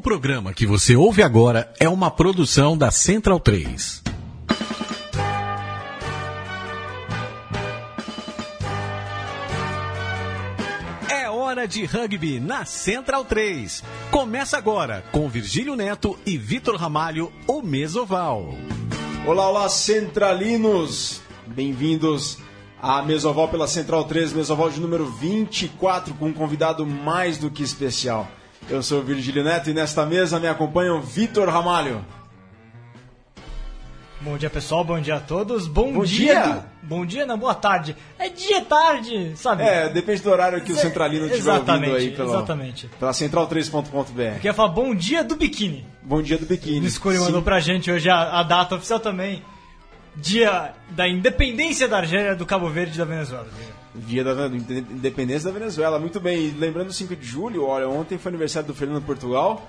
O programa que você ouve agora é uma produção da Central 3. É hora de rugby na Central 3. Começa agora com Virgílio Neto e Vitor Ramalho, o Mesoval. Olá, olá, centralinos! Bem-vindos à Mesoval pela Central 3, Mesoval de número 24, com um convidado mais do que especial. Eu sou o Virgílio Neto e nesta mesa me acompanham Vitor Ramalho. Bom dia, pessoal. Bom dia a todos. Bom, Bom dia. dia. do- Bom dia, não, boa tarde. É dia, tarde, sabe? É, depende do horário que o centralino estiver ouvindo aí pela, exatamente. pela central3.com.br. Eu queria falar bom dia do biquíni. Bom dia do biquíni. O Sim. mandou pra gente hoje a, a data oficial também. Dia da independência da Argélia, do Cabo Verde e da Venezuela. Dia da independência da Venezuela. Muito bem, lembrando 5 de julho, olha, ontem foi aniversário do Fernando Portugal.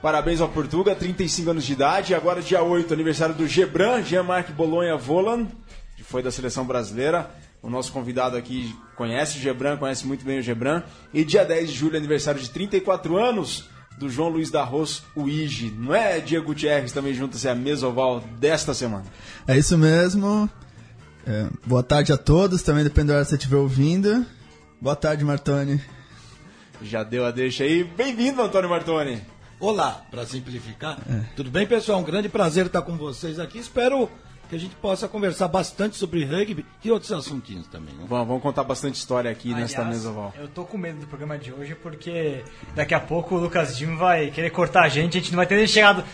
Parabéns ao Portuga, 35 anos de idade. Agora, dia 8, aniversário do Gebran, Jean-Marc Bolonha Volan, que foi da seleção brasileira. O nosso convidado aqui conhece o Gebran, conhece muito bem o Gebran. E dia 10 de julho, aniversário de 34 anos do João Luiz da Ros, o Ige. Não é Diego Gutierrez também junta-se a mesoval desta semana? É isso mesmo. É, boa tarde a todos, também depende da hora que você estiver ouvindo. Boa tarde, Martoni. Já deu a deixa aí. Bem-vindo, Antônio Martoni. Olá, para simplificar. Tudo bem, pessoal? Um grande prazer estar com vocês aqui. Espero que a gente possa conversar bastante sobre rugby e outros assuntinhos também. Né? Vamos, vamos contar bastante história aqui nesta Aliás, mesoval. Eu tô com medo do programa de hoje porque daqui a pouco o Lucas Dimo vai querer cortar a gente. A gente não vai ter nem chegado.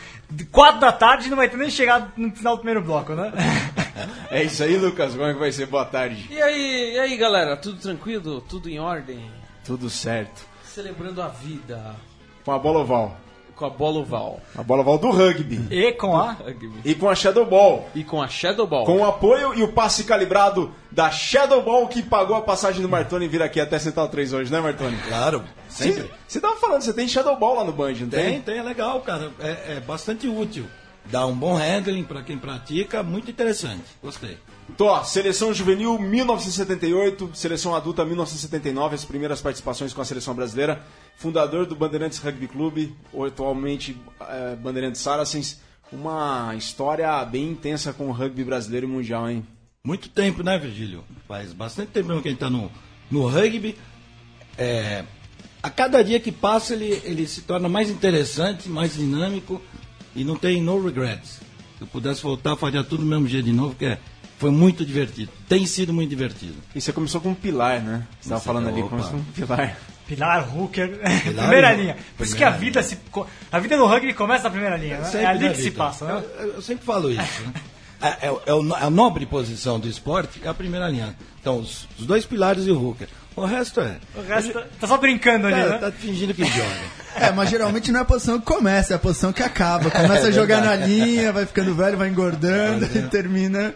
4 da tarde não vai ter nem chegado no final do primeiro bloco, né? É isso aí, Lucas. Como é que vai ser? Boa tarde. E aí, e aí, galera? Tudo tranquilo? Tudo em ordem? Tudo certo. Celebrando a vida Com a bola oval. Com a bola oval. A bola oval do rugby. E com a. E com a Shadow Ball. E com a Shadow Ball. Com o apoio e o passe calibrado da Shadow Ball que pagou a passagem do Martoni vir aqui até Central 3 hoje, né, Martoni? Claro, sempre. Você, você tava falando, você tem Shadow Ball lá no Band, não Tem, tem? tem, é legal, cara. É, é bastante útil. Dá um bom handling para quem pratica, muito interessante. Gostei. Tô, ó, seleção juvenil 1978, seleção adulta 1979, as primeiras participações com a seleção brasileira. Fundador do Bandeirantes Rugby Clube, atualmente eh, Bandeirantes Saracens. Uma história bem intensa com o rugby brasileiro e mundial, hein? Muito tempo, né, Virgílio? Faz bastante tempo mesmo que gente está no, no rugby. É, a cada dia que passa, ele, ele se torna mais interessante, mais dinâmico e não tem no regrets. Se eu pudesse voltar, faria tudo do mesmo jeito de novo, porque é- foi muito divertido. Tem sido muito divertido. E você começou com um pilar, né? Você tava Isso, falando ali, opa. começou com um pilar. Pilar, Hooker, primeira e- linha. Por isso que a primeira vida se. A vida no rugby começa na primeira linha, né? É ali que se passa, né? Eu, eu- sempre falo isso. Né? É, é, é a nobre posição do esporte é a primeira linha. Então, os, os dois pilares e o hooker. O resto é. O resto tá- tá só brincando ali, Tá, né? tá fingindo que joga. É, mas geralmente não é a posição que começa, é a posição que acaba. Começa a jogar na linha, vai ficando velho, vai engordando e termina,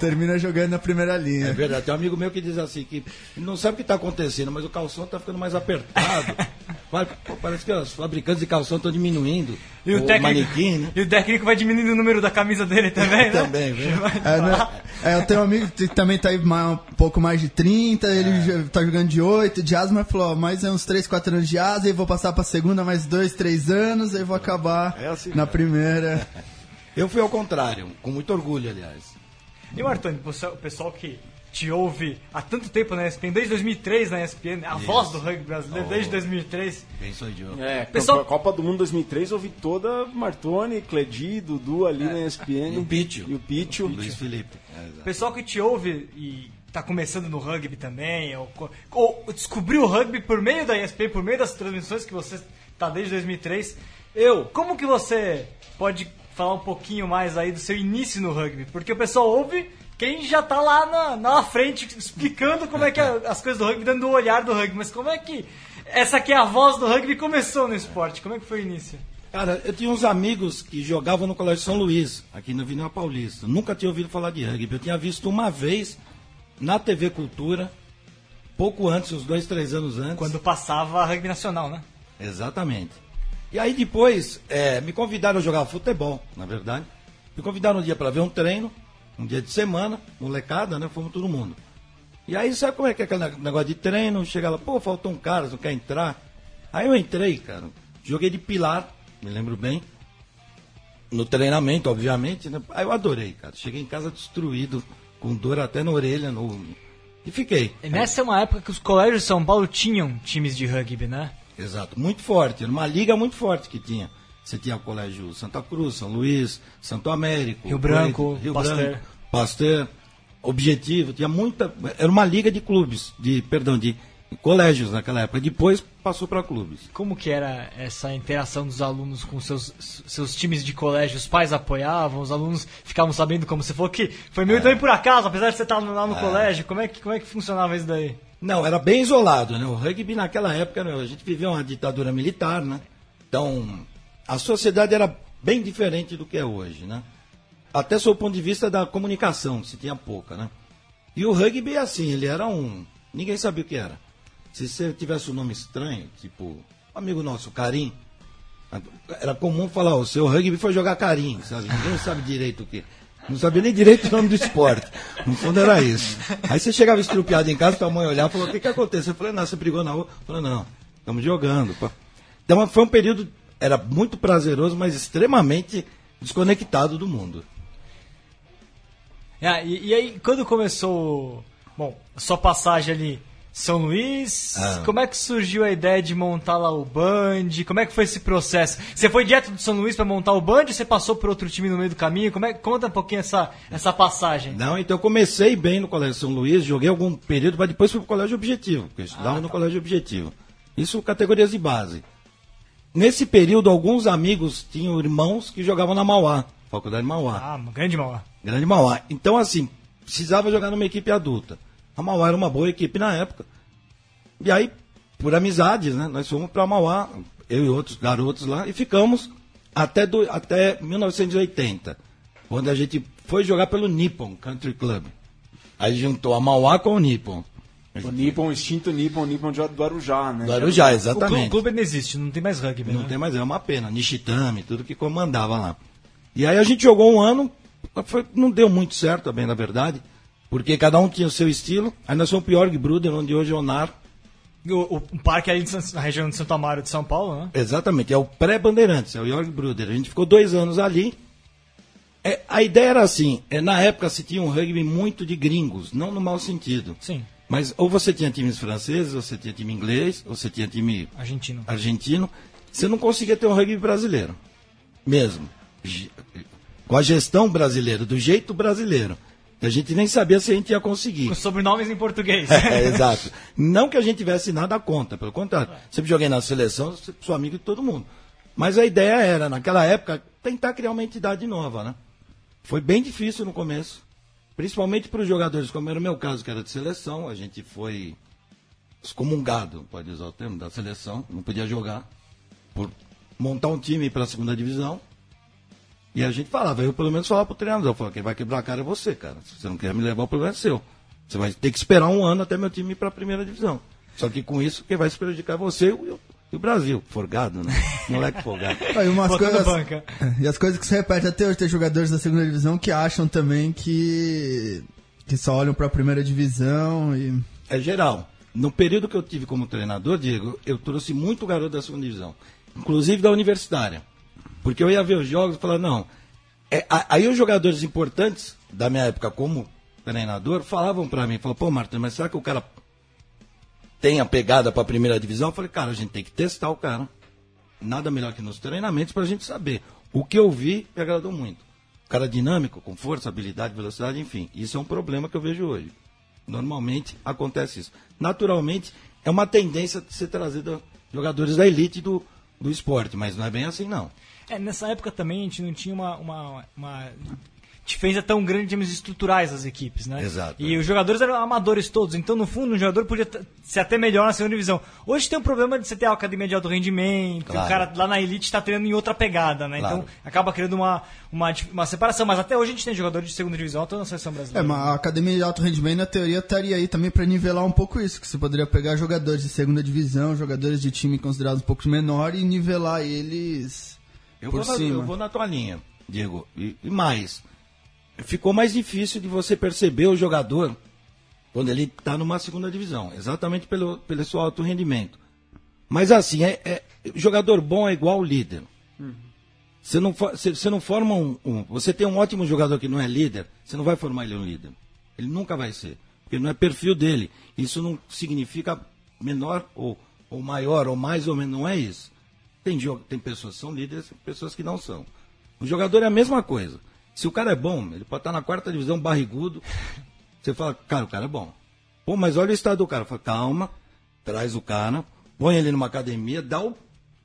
termina jogando na primeira É linha. verdade. Tem um amigo meu que diz assim que ele não sabe o que está acontecendo, mas o calção está ficando mais apertado. Pô, Parece que os fabricantes de calção estão diminuindo. E o, o técnico, manequim, né? e o técnico vai diminuindo o número da camisa dele também, né? Também, viu? É, né? É, eu tenho um amigo que também tá aí um pouco mais de 30, ele já tá jogando de 8, de asa, mas falou, mais é uns 3, 4 anos de asa, aí vou passar pra segunda mais 2, 3 anos, aí vou acabar É assim na primeira. Eu fui ao contrário, com muito orgulho, aliás. E o Artônio, o pessoal que te ouve há tanto tempo na ESPN, desde 2003 na ESPN, a voz do rugby brasileiro, desde 2003. Quem sou eu? É, Pessoal-. Copa do Mundo 2003, houve toda Martoni, Cledi, Dudu ali na ESPN. E o Pítio. E o Pítio. Luiz Felipe. É. Pessoal que te ouve e tá começando no rugby também, ou, ou descobriu o rugby por meio da ESPN, por meio das transmissões que você tá desde 2003. Eu, como que você pode falar um pouquinho mais aí do seu início no rugby? Porque o pessoal ouve quem já tá lá na, na frente explicando como é que é as coisas do rugby, dando o olhar do rugby. Mas como é que essa aqui é a voz do rugby começou no esporte? Como é que foi o início? Cara, eu tinha uns amigos que jogavam no Colégio São Luís, aqui na Avenida Paulista. Nunca tinha ouvido falar de rugby. Eu tinha visto uma vez na TV Cultura, pouco antes, uns dois, três anos antes. Quando passava rugby nacional, né? Exatamente. E aí depois é, me convidaram a jogar futebol, na verdade. Me convidaram um dia para ver um treino, um dia de semana, molecada, né? Fomos todo mundo. E aí sabe como é que é aquele negócio de treino? Chega lá, pô, faltou um cara, não quer entrar. Aí eu entrei, cara. Joguei de pilar, me lembro bem. No treinamento, obviamente, né? Aí eu adorei, cara. Cheguei em casa destruído, com dor até na orelha, no... e fiquei. E nessa é uma época que os colégios de São Paulo tinham times de rugby, né? Exato, muito forte. Era uma liga muito forte que tinha. Você tinha o Colégio Santa Cruz, São Luís, Santo Américo, Rio Branco, Rio Pasteur. Branco, Pasteur, Objetivo, tinha muita. Era uma liga de clubes, de perdão, de colégios naquela época. Depois passou para clubes. Como que era essa interação dos alunos com seus, seus times de colégio? Os pais apoiavam, os alunos ficavam sabendo como você falou que foi meio também por acaso, apesar de você estar lá no colégio. Como é, que, como é que funcionava isso daí? Não, era bem isolado, né? O rugby naquela época, né, a gente vivia uma ditadura militar, né? Então, a sociedade era bem diferente do que é hoje, né? Até sob o ponto de vista da comunicação, se tinha pouca, né? E o rugby, assim, ele era um... Ninguém sabia o que era. Se você tivesse um nome estranho, tipo, um amigo nosso, Carim, era comum falar, o seu rugby foi jogar Carim, sabe? Ninguém sabe direito o que. Não sabia nem direito o nome do esporte. No fundo era isso. Aí você chegava estrupiado em casa, tua mãe olhava e falou, o que que aconteceu? Eu falei, não, você brigou na rua. Eu falei, não, estamos jogando. Então foi um período, era muito prazeroso, mas extremamente desconectado do mundo. Ah, e, e aí, quando começou, bom, a sua passagem ali, São Luís, Ah. como é que surgiu a ideia de montar lá o Band? Como é que foi esse processo? Você foi direto do São Luís para montar o Band ou você passou por outro time no meio do caminho? Como é, conta um pouquinho essa, essa passagem. Não, então eu comecei bem no Colégio São Luís, joguei algum período, mas depois fui pro Colégio Objetivo, porque eu estudava no Colégio Objetivo. Isso categorias de base. Nesse período, alguns amigos tinham irmãos que jogavam na Mauá, Faculdade Mauá. Ah, grande Mauá. Grande Mauá. Então, assim, precisava jogar numa equipe adulta. A Mauá era uma boa equipe na época. E aí, por amizades, né? Nós fomos para Mauá, eu e outros garotos lá, e ficamos até, do, até 1980, quando a gente foi jogar pelo Nippon Country Club. Aí juntou a Mauá com o Nippon. O Nippon, o extinto Nippon, o Nippon de- do Arujá, né? Do Arujá, O clube, exatamente. o clube não existe, não tem mais rugby, Não né? tem mais, é uma pena. Nishitami, tudo que comandava lá. E aí a gente jogou um ano, foi- não deu muito certo também, na verdade, porque cada um tinha o seu estilo. Aí nós fomos pro Jorg Bruder, onde hoje é o NAR. O, o, o parque ali San- na região de Santo Amaro de São Paulo, né? Exatamente, é o pré-Bandeirantes, é o Jorg Bruder. A gente ficou dois anos ali. É, a ideia era assim, é, na época se tinha um rugby muito de gringos, não no mau sentido. Sim, Mas ou você tinha times franceses, ou você tinha time inglês, ou você tinha time argentino. argentino, você não conseguia ter um rugby brasileiro. Mesmo. Com a gestão brasileira, do jeito brasileiro. A gente nem sabia se a gente ia conseguir. Com sobrenomes em português. É, exato. Não que a gente tivesse nada contra, pelo contrário. Sempre joguei na seleção, sou amigo de todo mundo. Mas a ideia era, naquela época, tentar criar uma entidade nova, né? Foi bem difícil no começo. Principalmente para os jogadores, como era o meu caso, que era de seleção, a gente foi excomungado, pode usar o termo, da seleção, não podia jogar, por montar um time para a segunda divisão. E a gente falava, eu pelo menos falava pro treinador, eu falava, quem vai quebrar a cara é você, cara. Se você não quer me levar, o problema é seu. Você vai ter que esperar um ano até meu time ir para a primeira divisão. Só que com isso, quem vai se prejudicar é você e o, e o Brasil. Forgado, né? Moleque folgado. Aí umas coisas, banca. e as coisas que se repetem até hoje, tem jogadores da segunda divisão que acham também que, que só olham pra primeira divisão e... É geral. No período que eu tive como treinador, Diego, eu trouxe muito garoto da segunda divisão. Inclusive da universitária. Porque eu ia ver os jogos e falava, não. É, a- aí os jogadores importantes da minha época como treinador falavam pra mim, falavam, pô, Martin, mas será que o cara tem a pegada pra primeira divisão? Eu falei, cara, a gente tem que testar o cara. Nada melhor que nos treinamentos pra gente saber. O que eu vi me agradou muito. O cara dinâmico, com força, habilidade, velocidade, enfim. Isso é um problema que eu vejo hoje. Normalmente acontece isso. Naturalmente, é uma tendência de ser trazido jogadores da elite do, do esporte, mas não é bem assim, não. É, nessa época também a gente não tinha uma, uma, uma diferença tão grande em termos estruturais das equipes, né? Exato, E é. os jogadores eram amadores todos, então no fundo um jogador podia ser até melhor na segunda divisão. Hoje tem um problema de você ter a academia de alto rendimento, Claro. o cara lá na elite está treinando em outra pegada, né? Claro. Então acaba criando uma, uma, uma separação, mas até hoje a gente tem jogadores de segunda divisão, até na seleção É, brasileira. mas a academia de alto rendimento, na teoria, estaria aí também pra nivelar um pouco isso, que você poderia pegar jogadores de segunda divisão, jogadores de time considerados um pouco menor e nivelar eles Eu por vou, na, cima. eu vou na tua linha, Diego. E, e mais, ficou mais difícil de você perceber o jogador quando ele está numa segunda divisão, exatamente pelo, pelo seu alto rendimento. Mas assim, é, é- jogador bom é igual líder. Você não, você, você não forma um, um- Você tem um ótimo jogador que não é líder, você não vai formar ele um líder. Ele nunca vai ser. Porque não é perfil dele. Isso não significa menor ou, ou maior, ou mais ou menos. Não é isso. Tem, tem pessoas que são líderes e pessoas que não são. O jogador é a mesma coisa. Se o cara é bom, ele pode estar na quarta divisão barrigudo. Você fala, cara, o cara é bom. Pô, mas olha o estado do cara. Fala, calma, traz o cara, põe ele numa academia, dá o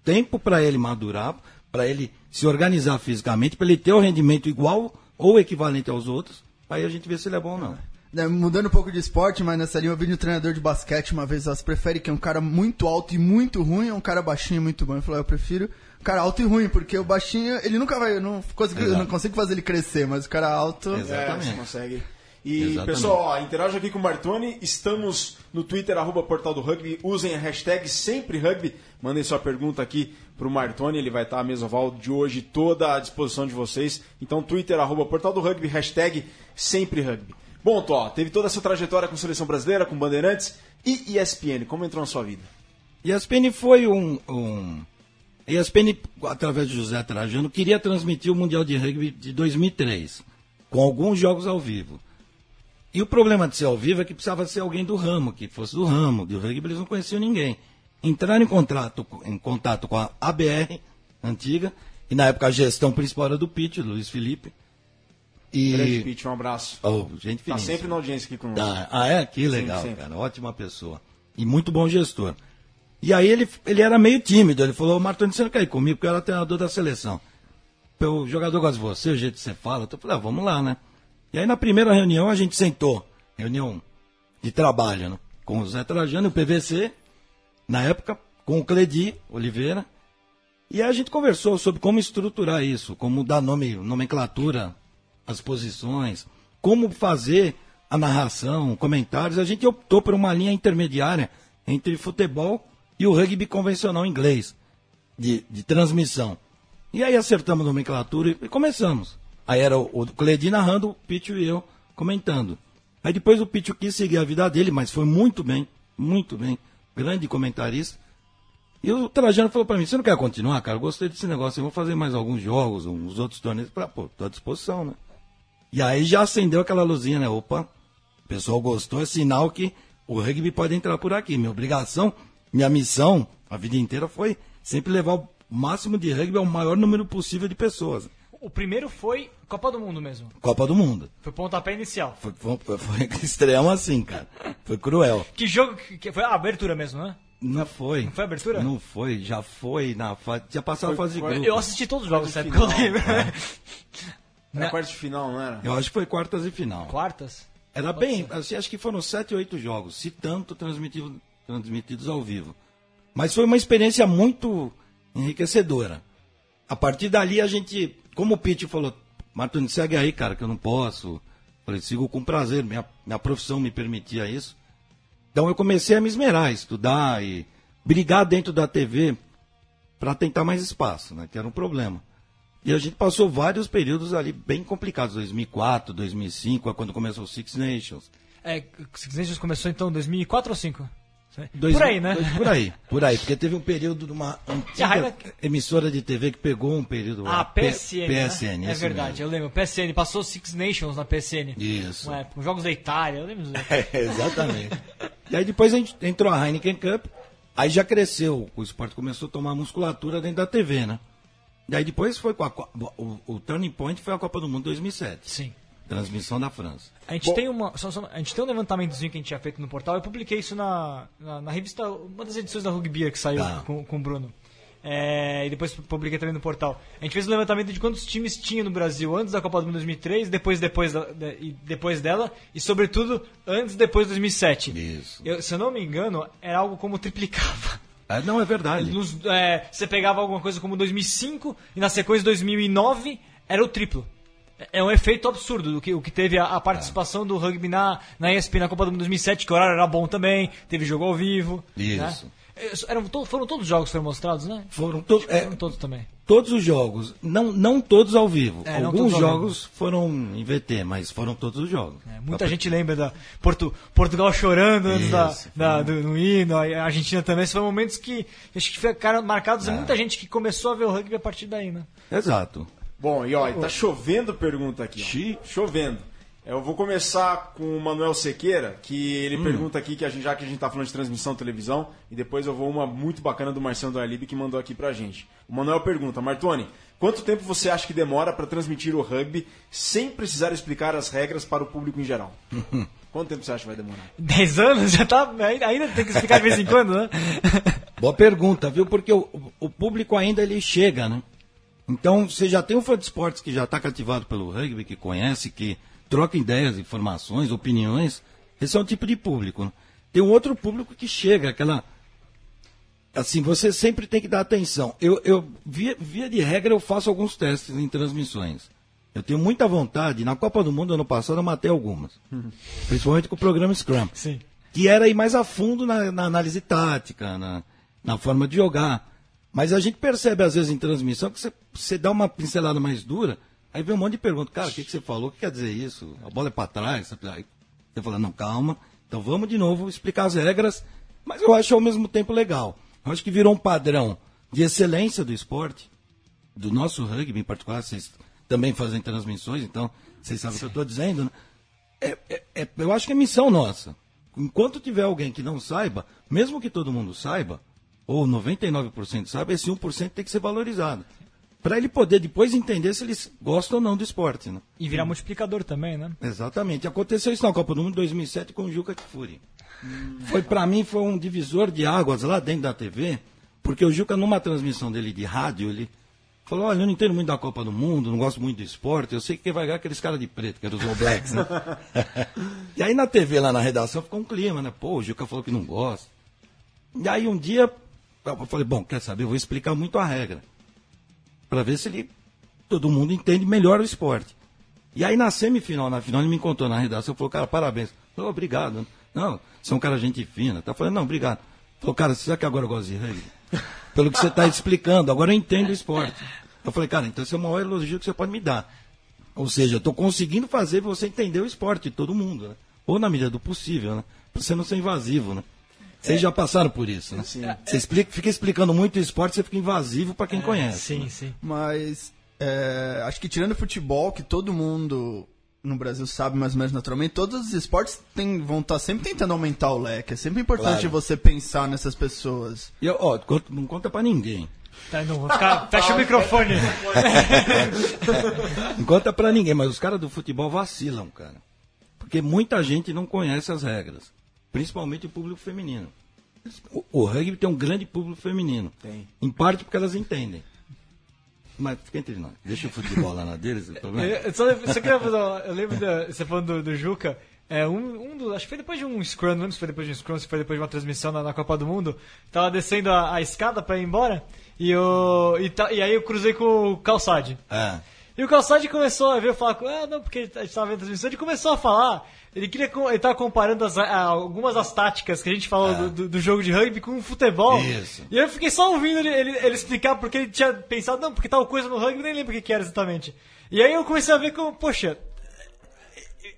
tempo para ele madurar, para ele se organizar fisicamente, para ele ter o rendimento igual ou equivalente aos outros. Aí a gente vê se ele é bom ou não. Né, Mudando um pouco de esporte, mas nessa linha eu vi de um treinador de basquete uma vez, elas preferem que é um cara muito alto e muito ruim ou um cara baixinho e muito bom. Ele falou, eu prefiro um cara alto e ruim, porque o baixinho, ele nunca vai, eu não consigo, eu não consigo fazer ele crescer, mas o cara alto... Exato. É, Exatamente. você consegue. E, Exatamente. pessoal, ó, interaja aqui com o Martoni. Estamos no Twitter, arroba Portal do Rugby. Usem a hashtag sempre rugby. Mandem sua pergunta aqui pro Martoni. Ele vai estar a mesoval de hoje toda à disposição de vocês. Então, Twitter, arroba Portal do Rugby, hashtag sempre rugby. Bom, Tó, teve toda essa trajetória com seleção brasileira, com Bandeirantes e ESPN. Como entrou na sua vida? ESPN foi um, um. ESPN, através de José Trajano, queria transmitir o Mundial de Rugby de 2003, com alguns jogos ao vivo. E o problema de ser ao vivo é que precisava ser alguém do ramo, que fosse do ramo. De rugby eles não conheciam ninguém. Entraram em contato, em contato com a ABR, antiga, e na época a gestão principal era do Pete, Luiz Felipe. Grande E. Pete, um abraço. Oh, gente Tá sempre na audiência aqui conosco. Ah, ah, é? Que legal, sempre. cara. Ótima pessoa. E muito bom gestor. E aí ele, ele era meio tímido. Ele falou, Martoni, você não quer ir comigo? Porque eu era treinador da seleção. O jogador gosta de você, o jeito que você fala. Eu falei, ah, vamos lá, né? E aí na primeira reunião a gente sentou. Reunião de trabalho, né? Com o Zé Trajano e o PVC. Na época, com o Cledi Oliveira. E aí a gente conversou sobre como estruturar isso, como dar nome, nomenclatura às posições, como fazer a narração, comentários. A gente optou por uma linha intermediária entre futebol e o rugby convencional inglês, de, de transmissão. E aí acertamos a nomenclatura e, começamos. Aí era o, o Cledi narrando, o Pítio e eu comentando. Aí depois o Pítio quis seguir a vida dele, mas foi muito bem, muito bem. Grande comentarista. E o Trajano falou pra mim, você não quer continuar, cara? Eu gostei desse negócio, eu vou fazer mais alguns jogos, uns outros torneios. Falei, pô, tô à disposição, né? E aí já acendeu aquela luzinha, né? Opa, o pessoal gostou, é sinal que o rugby pode entrar por aqui. Minha obrigação, minha missão, a vida inteira foi sempre levar o máximo de rugby ao maior número possível de pessoas. O primeiro foi Copa do Mundo mesmo. Copa do Mundo. Foi o pontapé inicial. Foi, foi, foi extremo assim, cara. Foi cruel. Que jogo que, foi a abertura mesmo, né? Não foi. Não foi abertura? Não foi, já foi na fase. Já passou a fase de foi- grupo. Eu assisti todos os jogos época, eu lembro. Era Né? quarto de final, não era? Eu acho que foi quartas e final. Quartas? Era bem, assim, acho que foram sete ou oito jogos, se tanto transmitido, transmitidos ao vivo. Mas foi uma experiência muito enriquecedora. A partir dali a gente, como o Pete falou, Martoni, segue aí, cara, que eu não posso. Falei, sigo com prazer, minha, minha profissão me permitia isso. Então eu comecei a me esmerar, estudar e brigar dentro da TV para tentar mais espaço, né, que era um problema. E a gente passou vários períodos ali bem complicados, 2004, 2005, é quando começou o Six Nations. É, Six Nations começou então em 2004 ou 2005? Dois- Por aí, né? dois- Por aí, por aí. Porque teve um período de uma antiga emissora de TV que pegou um período. Ah, a P- PSN. né? PSN, É verdade, mesmo. eu lembro. PSN, passou Six Nations na PSN. Isso. Uma época, os jogos da Itália, eu lembro. É, exatamente. e aí depois a gente entrou a Heineken Cup, aí já cresceu, o esporte começou a tomar musculatura dentro da TV, né? E aí depois foi com a, o, o Turning Point foi a Copa do Mundo 2007. Sim. Transmissão da França. A gente, tem uma, só- só- a gente tem um levantamentozinho que a gente tinha feito no portal. Eu publiquei isso na, na, na revista, uma das edições da Rugby que saiu Tá. com, com o Bruno. É, e depois publiquei também no portal. A gente fez um levantamento de quantos times tinha no Brasil antes da Copa do Mundo 2003, depois, depois, da- da- e depois dela, e sobretudo antes e depois de 2007. Isso. Eu- se eu não me engano, era algo como triplicava. É, não, é verdade. Nos- é, você pegava alguma coisa como 2005 e na sequência 2009 era o triplo. É um efeito absurdo do que, o que teve a, a participação do rugby na, na ESPN na Copa do Mundo 2007, que o horário era bom também, teve jogo ao vivo. Isso. Né? É, Eram, to- foram todos os jogos que foram mostrados, né? Foram é, Foram todos também. Todos os jogos, não, não todos ao vivo. É, Alguns jogos foram em VT, mas foram todos os jogos. É, muita gente lembra da Portu- Portugal chorando antes da, Isso, da- do, no hino, a Argentina também. Esses foram momentos que acho que ficaram marcados e muita gente que começou a ver o rugby a partir daí, né? Exato. Bom, e ó, tá chovendo pergunta aqui. ó. Chovendo. Eu vou começar com o Manuel Sequeira, que Hum. ele pergunta aqui, que a gente, já que a gente tá falando de transmissão televisão, e depois eu vou uma muito bacana do Marcelo do Alib que mandou aqui pra gente. O Manuel pergunta, Martoni, quanto tempo você acha que demora para transmitir o rugby sem precisar explicar as regras para o público em geral? Quanto tempo você acha que vai demorar? 10 anos já tá. Ainda tem que explicar de vez em quando, né? Boa pergunta, viu? Porque o, o público ainda ele chega, né? Então, você já tem um fã de esportes que já está cativado pelo rugby, que conhece, que troca ideias, informações, opiniões. Esse é um tipo de público. Né? Tem um outro público que chega, aquela. Assim, você sempre tem que dar atenção. Eu, eu via, via de regra, eu faço alguns testes em transmissões. Eu tenho muita vontade. Na Copa do Mundo, ano passado, eu matei algumas. Principalmente com o programa Scrum Sim. que era ir mais a fundo na, na análise tática, na, na forma de jogar. Mas a gente percebe, às vezes, em transmissão, que você dá uma pincelada mais dura, aí vem um monte de perguntas. Cara, o que, que você falou? O que quer dizer isso? A bola é para trás? Aí você fala, não, calma. Então vamos de novo explicar as regras, mas eu acho ao mesmo tempo legal. Eu acho que virou um padrão de excelência do esporte, do nosso rugby em particular, vocês também fazem transmissões, então vocês sabem o que eu estou dizendo, né? é, é- é- eu acho que é missão nossa. Enquanto tiver alguém que não saiba, mesmo que todo mundo saiba, ou 99% saiba, esse 1% tem que ser valorizado. Para ele poder depois entender se eles gostam ou não do esporte. Né? E virar multiplicador também, né? Exatamente. Aconteceu isso na Copa do Mundo 2007 com o Juca Kfouri. Foi para mim foi um divisor de águas lá dentro da TV, porque o Juca numa transmissão dele de rádio, ele falou: "Olha, eu não entendo muito da Copa do Mundo, não gosto muito do esporte, eu sei que vai ganhar aqueles caras de preto, que eram os All Blacks, né?" e aí na TV lá na redação ficou um clima, né? Pô, o Juca falou que não gosta. E aí um dia eu falei: "Bom, quer saber, eu vou explicar muito a regra para ver se ele todo mundo entende melhor o esporte. E aí na semifinal, na final, ele me encontrou na redação, falou, cara, parabéns. Falei, obrigado. Não, você é um cara gente fina. Tá falando, não, obrigado. Falou, cara, será que agora eu gosto de rugby? Pelo que você está explicando, agora eu entendo o esporte. Eu falei, cara, então esse é o maior elogio que você pode me dar. Ou seja, eu estou conseguindo fazer você entender o esporte, todo mundo, né? Ou na medida do possível, né? Pra você não ser invasivo, né? Vocês já passaram por isso, né? Você explica, fica explicando muito o esporte, você fica invasivo para quem conhece. Sim, né? sim. Mas é, acho que tirando o futebol, que todo mundo no Brasil sabe mais ou menos naturalmente, todos os esportes tem- vão estar sempre tentando aumentar o leque. É sempre importante Claro. você pensar nessas pessoas. E, ó, não conta para ninguém. Tá, não, vou ficar, fecha o microfone. Não conta pra ninguém, mas os caras do futebol vacilam, cara. Porque muita gente não conhece as regras. Principalmente o público feminino. O, o rugby tem um grande público feminino. Tem. Em parte porque elas entendem. Mas fica entre nós. Deixa o futebol lá na deles, o problema. Eu, só, só queria fazer uma- Eu lembro da, você falando do, do Juca. É, um, um dos, acho que foi depois de um scrum, não lembro se foi depois de um scrum, se foi depois de uma transmissão na, na Copa do Mundo. Tava descendo a, a escada pra ir embora e, eu, e, ta- e aí eu cruzei com o Calçade. É. E o Calçade começou a ver, falar com. Ah, não, porque a gente tava vendo a transmissão, ele começou a falar. Ele queria. Ele tava comparando as- algumas das táticas que a gente falou do, do- do jogo de rugby com o futebol. Isso. E aí eu fiquei só ouvindo ele, ele, ele explicar porque ele tinha pensado, não, porque tal coisa no rugby, nem lembro o que, que era exatamente. E aí eu comecei a ver como, poxa.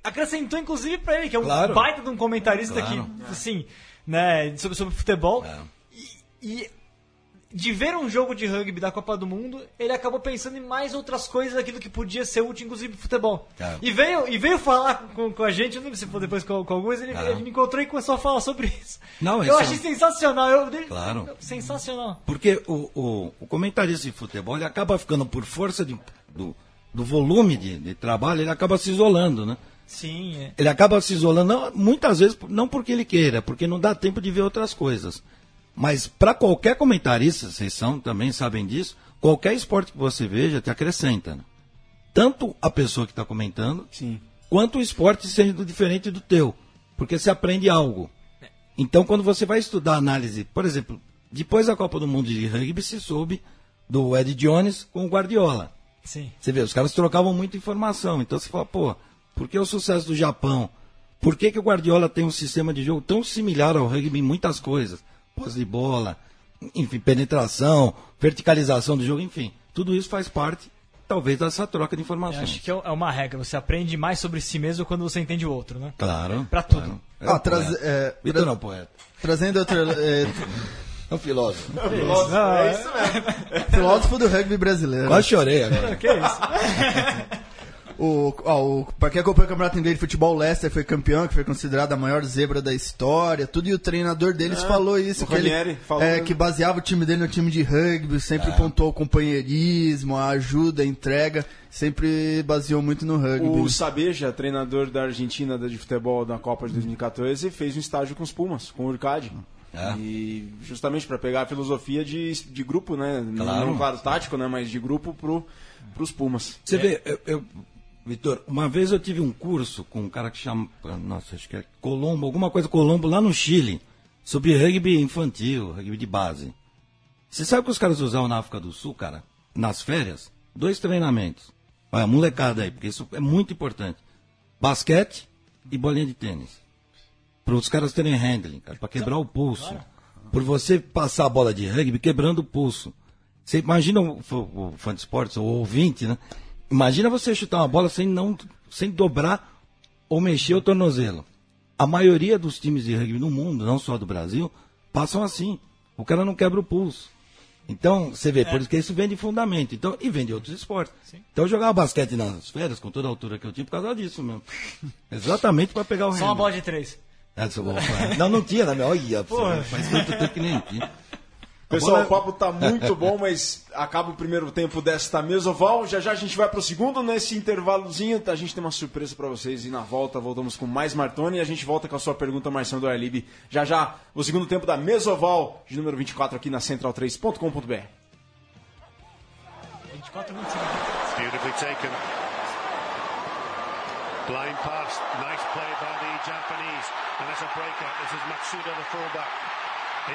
Acrescentou inclusive pra ele, que é um Claro. baita de um comentarista Claro. que, assim, né, sobre, sobre futebol. É. E de ver um jogo de rugby da Copa do Mundo, ele acabou pensando em mais outras coisas daquilo que podia ser útil, inclusive futebol. É. E, veio, e veio falar com, com a gente, eu não lembro se foi depois com, com alguns, ele, É. ele me encontrou e começou a falar sobre isso. Não, eu isso achei é- sensacional. Eu, Claro. Sensacional. Porque o, o, o comentarista de futebol ele acaba ficando, por força de- do, do volume de, de trabalho, ele acaba se isolando, né? Sim, é. Ele acaba se isolando, não- muitas vezes, não porque ele queira, porque não dá tempo de ver outras coisas. Mas para qualquer comentarista, vocês são, também sabem disso, qualquer esporte que você veja te acrescenta. né? Tanto a pessoa que está comentando, Sim. quanto o esporte sendo diferente do teu. Porque você aprende algo. Então, quando você vai estudar análise, por exemplo, depois da Copa do Mundo de Rugby, se soube do Ed Jones com o Guardiola. Sim. Você vê, os caras trocavam muita informação. Então você fala, pô, por que o sucesso do Japão? Por que, que o Guardiola tem um sistema de jogo tão similar ao rugby em muitas coisas? Posse de bola, enfim, penetração, verticalização do jogo, enfim. Tudo isso faz parte, talvez, dessa troca de Eu informações. acho que é é uma regra. Você aprende mais sobre si mesmo quando você entende o outro, né? Claro. Pra tudo. claro. É Ah, um traz- poeta. é, Vitor tra- não é um poeta. Trazendo outro é, É um filósofo. é isso mesmo. filósofo do rugby brasileiro. Quase chorei agora. Que isso? O, ó, o, pra quem acompanha o Campeonato Inglês de Futebol, o Leicester foi campeão, que foi considerado a maior zebra da história, tudo, e o treinador deles falou isso, o que ele falou é, mesmo. que baseava o time dele no time de rugby, sempre pontuou o companheirismo, a ajuda, a entrega, sempre baseou muito no rugby. O Sabeja, treinador da Argentina de futebol da Copa de 2014, fez um estágio com os Pumas, com o Urcade. É. E justamente para pegar a filosofia de, de grupo, né? Claro. Não, claro, tático, né? Mas de grupo pro, pros Pumas. Você vê, eu, eu- Vitor, uma vez eu tive um curso com um cara que chama, nossa, acho que é Colombo, alguma coisa Colombo, lá no Chile, sobre rugby infantil, rugby de base. Você sabe que os caras usavam na África do Sul, cara? Nas férias? Dois treinamentos. Olha, molecada aí, porque isso é muito importante. Basquete e bolinha de tênis. Para os caras terem handling, cara, para quebrar o pulso. Por você passar a bola de rugby quebrando o pulso. Você imagina o, o, o fã de esportes, ou ouvinte, né? Imagina você chutar uma bola sem, não, sem dobrar ou mexer o tornozelo. A maioria dos times de rugby no mundo, não só do Brasil, passam assim. O cara não quebra o pulso. Então, você vê, por isso que isso vem de fundamento. Então, e vem de outros esportes. Então, eu jogava basquete nas férias, com toda a altura que eu tinha, por causa disso mesmo. Exatamente para pegar o Só uma bola de três. Falar. Não, não tinha na minha. Olha, faz tanto tempo que nem tinha. Pessoal, bola- o papo tá muito bom, mas acaba o primeiro tempo desta mesoval. Já já a gente vai pro segundo. Nesse intervalozinho, a gente tem uma surpresa para vocês. E na volta, voltamos com mais Martoni. E a gente volta com a sua pergunta, Marção do Airlib. Já já, o segundo tempo da mesoval, de número 24, aqui na central3.com.br. 24, 25. Beautifully taken. Blind pass. Nice play by the Japanese. And that's a breakout. This is Matsuda, the fullback.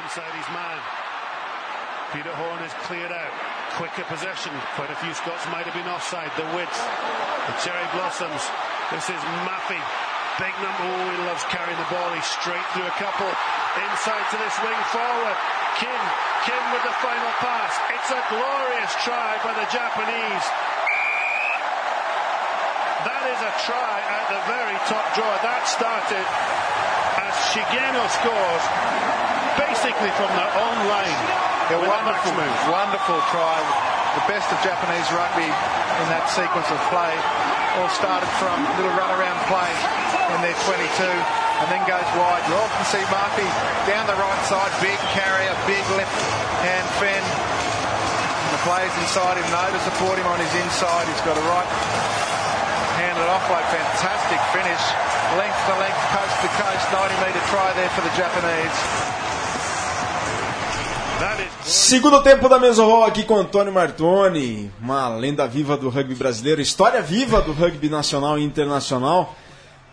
Inside his man. Peter Horn is cleared out. Quicker possession. Quite a few Scots might have been offside. The width. The cherry blossoms. This is Maffey. Big number. Oh, he loves carrying the ball. He's straight through a couple. Inside to this wing forward. Kim. Kim with the final pass. It's a glorious try by the Japanese. That is a try at the very top drawer. That started as Shigeno scores basically from their own line. A a wonderful, wonderful try. The best of Japanese rugby in that sequence of play. All started from a little runaround play in their 22 and then goes wide. You often see Murphy down the right side, big carrier, big left hand fend. And the players inside him know to support him on his inside. He's got a right handed off by fantastic finish. Length to length, coast to coast, 90 metre try there for the Japanese. Segundo tempo da Mesoval aqui com Antônio Martoni, uma lenda viva do rugby brasileiro, história viva do rugby nacional e internacional,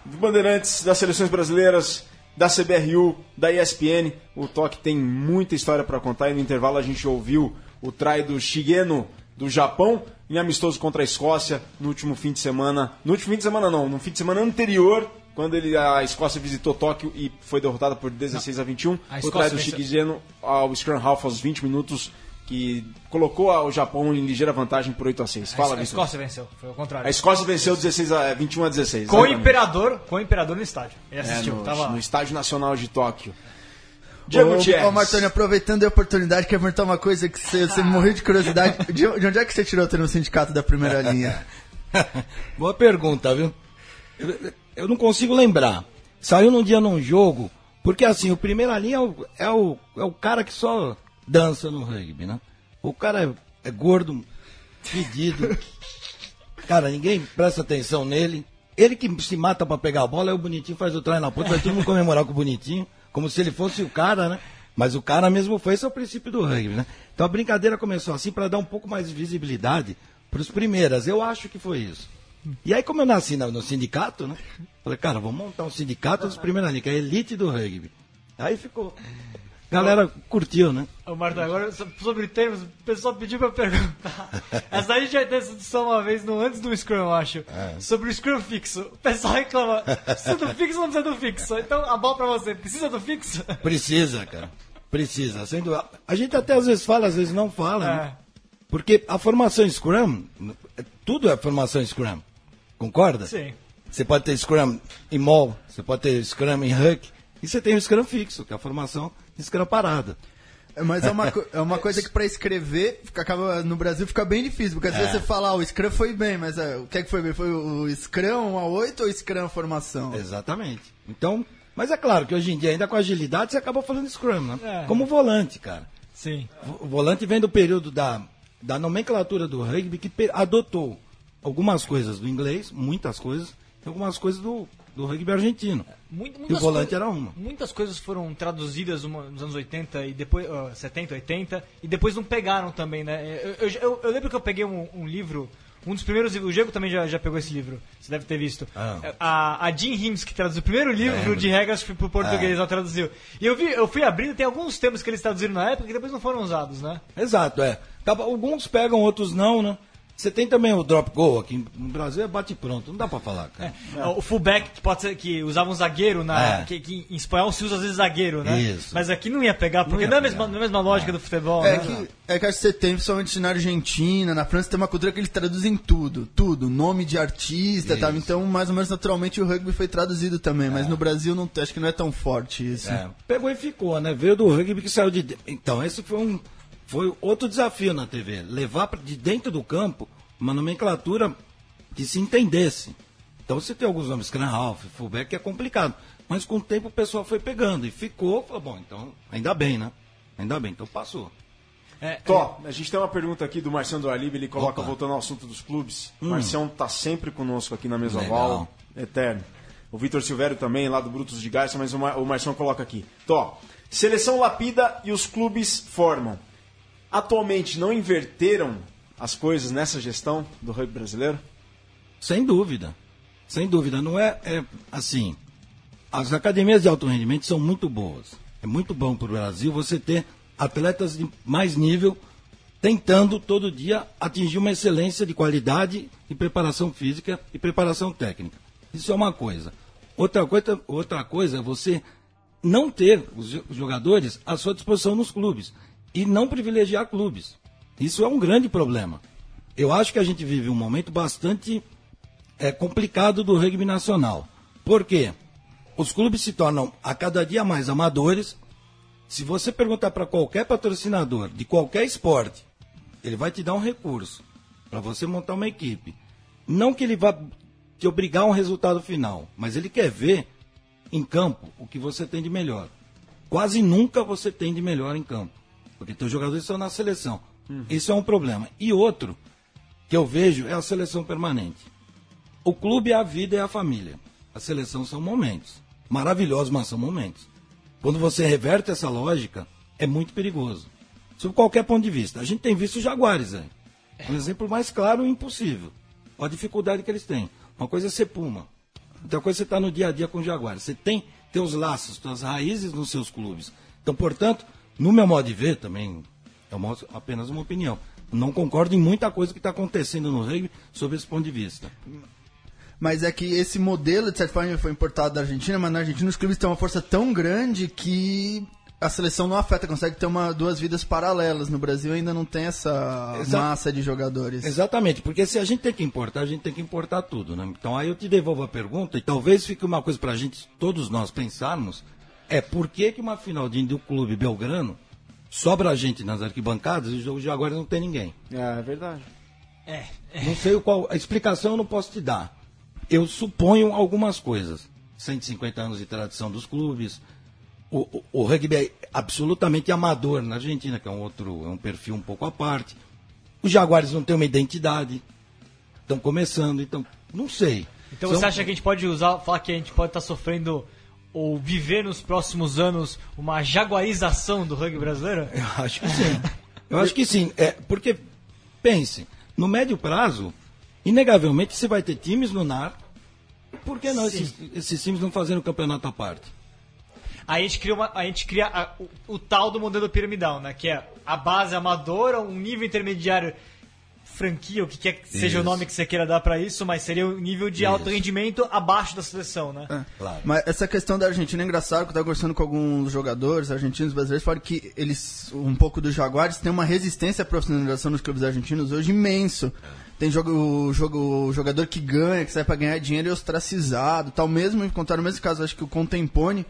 do Bandeirantes, das seleções brasileiras, da CBRU, da ESPN. O Toque tem muita história para contar e no intervalo a gente ouviu o try do Shigeno do Japão em amistoso contra a Escócia no último fim de semana. No último fim de semana não, no fim de semana anterior, quando ele, a Escócia visitou Tóquio e foi derrotada por 16 a 21. A o try Escócia do venceu. Shigeno ao Scrum Half aos 20 minutos, que colocou o Japão em ligeira vantagem por 8 a 6. Fala, a. Escócia venceu, foi o contrário. A Escócia venceu 16 a, 21 a 16. Com o imperador, com o imperador no estádio. Ele É, assistiu, no, tava no Estádio Nacional de Tóquio. Ô, Diego ô, Thierry. Martoni, aproveitando a oportunidade, quer perguntar uma coisa que você, você morreu de curiosidade. De, de onde é que você tirou o termo sindicato da primeira linha? Boa pergunta, viu? Eu, eu não consigo lembrar. Saiu num dia num jogo, porque assim, o primeira linha é o, é o, é o cara que só dança no rugby, né? O cara é, é gordo, fedido. Cara, ninguém presta atenção nele. Ele que se mata pra pegar a bola, é o bonitinho faz o trai na ponta, vai todo mundo comemorar com o bonitinho, como se ele fosse o cara, né? Mas o cara mesmo foi, esse é o princípio do rugby, né? Então a brincadeira começou assim para dar um pouco mais de visibilidade para os primeiras. Eu acho que foi isso. E aí, como eu nasci no, no sindicato, né? Falei, cara, vamos montar um sindicato dos primeiras linhas, que é a elite do rugby. Aí ficou. Galera curtiu, né? Ô, Marta, agora so- sobre termos, o pessoal pediu pra perguntar. Essa aí a gente já teve essa discussão uma vez no, antes do Scrum, eu acho. Sobre o Scrum fixo. O pessoal reclama: precisa do fixo ou não precisa do fixo? Então, a bola pra você: precisa do fixo? Precisa, cara. Precisa. Sendo... A gente até às vezes fala, às vezes não fala. Né? É. Porque a formação Scrum, tudo é formação Scrum. Concorda? Sim. Você pode ter Scrum em mall, você pode ter Scrum em Huck, e você tem o Scrum fixo, que é a formação Scrum parada. É, Mas é uma, é uma coisa que pra escrever, fica- acaba, no Brasil fica bem difícil, porque às vezes você fala, ah, o Scrum foi bem, mas é, o que é que foi bem? Foi o Scrum 1 a 8 ou o Scrum formação? Exatamente. Então, mas é claro que hoje em dia, ainda com agilidade, você acaba falando Scrum, né? É. Como volante, cara. Sim. O volante vem do período da, da nomenclatura do rugby que adotou algumas coisas do inglês, muitas coisas, e algumas coisas do, do rugby argentino. Muito, E o volante era uma. Muitas coisas foram traduzidas uma- nos anos 80 e depois. ó, 70, 80 e depois não pegaram também, né? Eu, eu- eu- eu lembro que eu peguei um, um livro. Um dos primeiros livros, o Diego também já, já pegou esse livro, você deve ter visto. Ah. A, a Jean Himes, que traduziu o primeiro livro de regras pro português, É. ela traduziu. E eu, vi, eu fui abrindo, tem alguns termos que eles traduziram na época que depois não foram usados, né? Exato, é. Acaba- Alguns pegam, outros não, né? Você tem também o drop goal aqui no Brasil é bate pronto, não dá pra falar, cara. O fullback, que pode ser que usava um zagueiro, na, É. que, que em espanhol se usa às vezes zagueiro, né? Isso. Mas aqui não ia pegar, porque não, é a pegar. mesma, não é a mesma lógica do futebol, É né? que, é que acho que você tem, principalmente na Argentina, na França, tem uma cultura que eles traduzem tudo, tudo, nome de artista, tá? Então, mais ou menos naturalmente o rugby foi traduzido também, mas no Brasil não, acho que não é tão forte isso. É, pegou e ficou, né? Veio do rugby que saiu de. de- Então, esse foi um. Foi outro desafio na TV. Levar de dentro do campo uma nomenclatura que se entendesse. Então você tem alguns nomes, Scrum Half, fullback, que é complicado. Mas com o tempo o pessoal foi pegando e ficou, falou, bom, então, ainda bem, né? Ainda bem, então passou. É, Tó, a gente tem uma pergunta aqui do Marcião do Alibe, ele coloca, Opa. Hum. voltando ao assunto dos clubes. Marcião tá sempre conosco aqui na mesa Legal. oval, eterno. O Vitor Silvério também, lá do Brutos de Garça, mas o, Mar o Marcião coloca aqui. Tó, seleção lapida e os clubes formam. Atualmente não inverteram as coisas nessa gestão do rugby brasileiro? Sem dúvida. Sem dúvida. Não é, é assim. As academias de alto rendimento são muito boas. É muito bom para o Brasil você ter atletas de mais nível tentando todo dia atingir uma excelência de qualidade e preparação física e preparação técnica. Isso é uma coisa. Outra coisa, outra coisa é você não ter os jo- jogadores à sua disposição nos clubes e não privilegiar clubes. Isso é um grande problema. Eu acho que a gente vive um momento bastante é, complicado do rugby nacional. Por quê? Os clubes se tornam a cada dia mais amadores. Se você perguntar para qualquer patrocinador de qualquer esporte, ele vai te dar um recurso para você montar uma equipe. Não que ele vá te obrigar a um resultado final, mas ele quer ver em campo o que você tem de melhor. Quase nunca você tem de melhor em campo, porque teus jogadores estão na seleção. Isso é um problema. E outro que eu vejo é a seleção permanente. O clube é a vida e a família. A seleção são momentos. Maravilhosos, mas são momentos. Quando você reverte essa lógica, é muito perigoso. Sob qualquer ponto de vista. A gente tem visto os Jaguares aí. Um exemplo mais claro e impossível. Olha a dificuldade que eles têm. Uma coisa é ser Puma. Outra coisa é você estar no dia a dia com os Jaguares. Você tem teus laços, suas raízes nos seus clubes. Então, portanto, no meu modo de ver, também é uma- apenas uma opinião. Não concordo em muita coisa que está acontecendo no rugby sob esse ponto de vista. Mas é que esse modelo, de certa forma, foi importado da Argentina, mas na Argentina os clubes têm uma força tão grande que a seleção não afeta, consegue ter uma, duas vidas paralelas. No Brasil ainda não tem essa Exa- massa de jogadores. Exatamente, porque se a gente tem que importar, a gente tem que importar tudo, né? Então aí eu te devolvo a pergunta e talvez fique uma coisa para a gente, todos nós pensarmos, é por que, que uma final de do clube belgrano sobra a gente nas arquibancadas e os Jaguares não tem ninguém? É, é verdade. É, Não sei o qual, a explicação eu não posso te dar. Eu suponho algumas coisas. 150 anos de tradição dos clubes. O, o, o rugby é absolutamente amador na Argentina, que é um outro, é um perfil um pouco à parte. Os Jaguares não têm uma identidade. Estão começando, então, não sei. Então São- você acha que a gente pode usar, falar que a gente pode estar sofrendo ou viver nos próximos anos uma jaguarização do rugby brasileiro? Eu acho que sim. Eu acho que sim. É, porque, pense, no médio prazo, inegavelmente você vai ter times no NAR. Por que não esses, esses times não fazendo campeonato à parte? Aí a gente cria, uma, a gente cria a- o, o tal do modelo piramidal, né? Que é a base amadora, um nível intermediário franquia, o que quer que seja o Isso. nome que você queira dar pra isso, mas seria o nível de alto Isso. rendimento abaixo da seleção, né? Claro. Mas essa questão da Argentina é engraçado, que eu tava conversando com alguns jogadores argentinos brasileiros, falaram que eles, um pouco dos Jaguares, têm uma resistência à profissionalização nos clubes argentinos hoje imenso. Tem jogo, o, jogo, o jogador que ganha, que sai pra ganhar dinheiro e ostracizado, tal. Mesmo, contaram o mesmo caso, acho que o Contempone,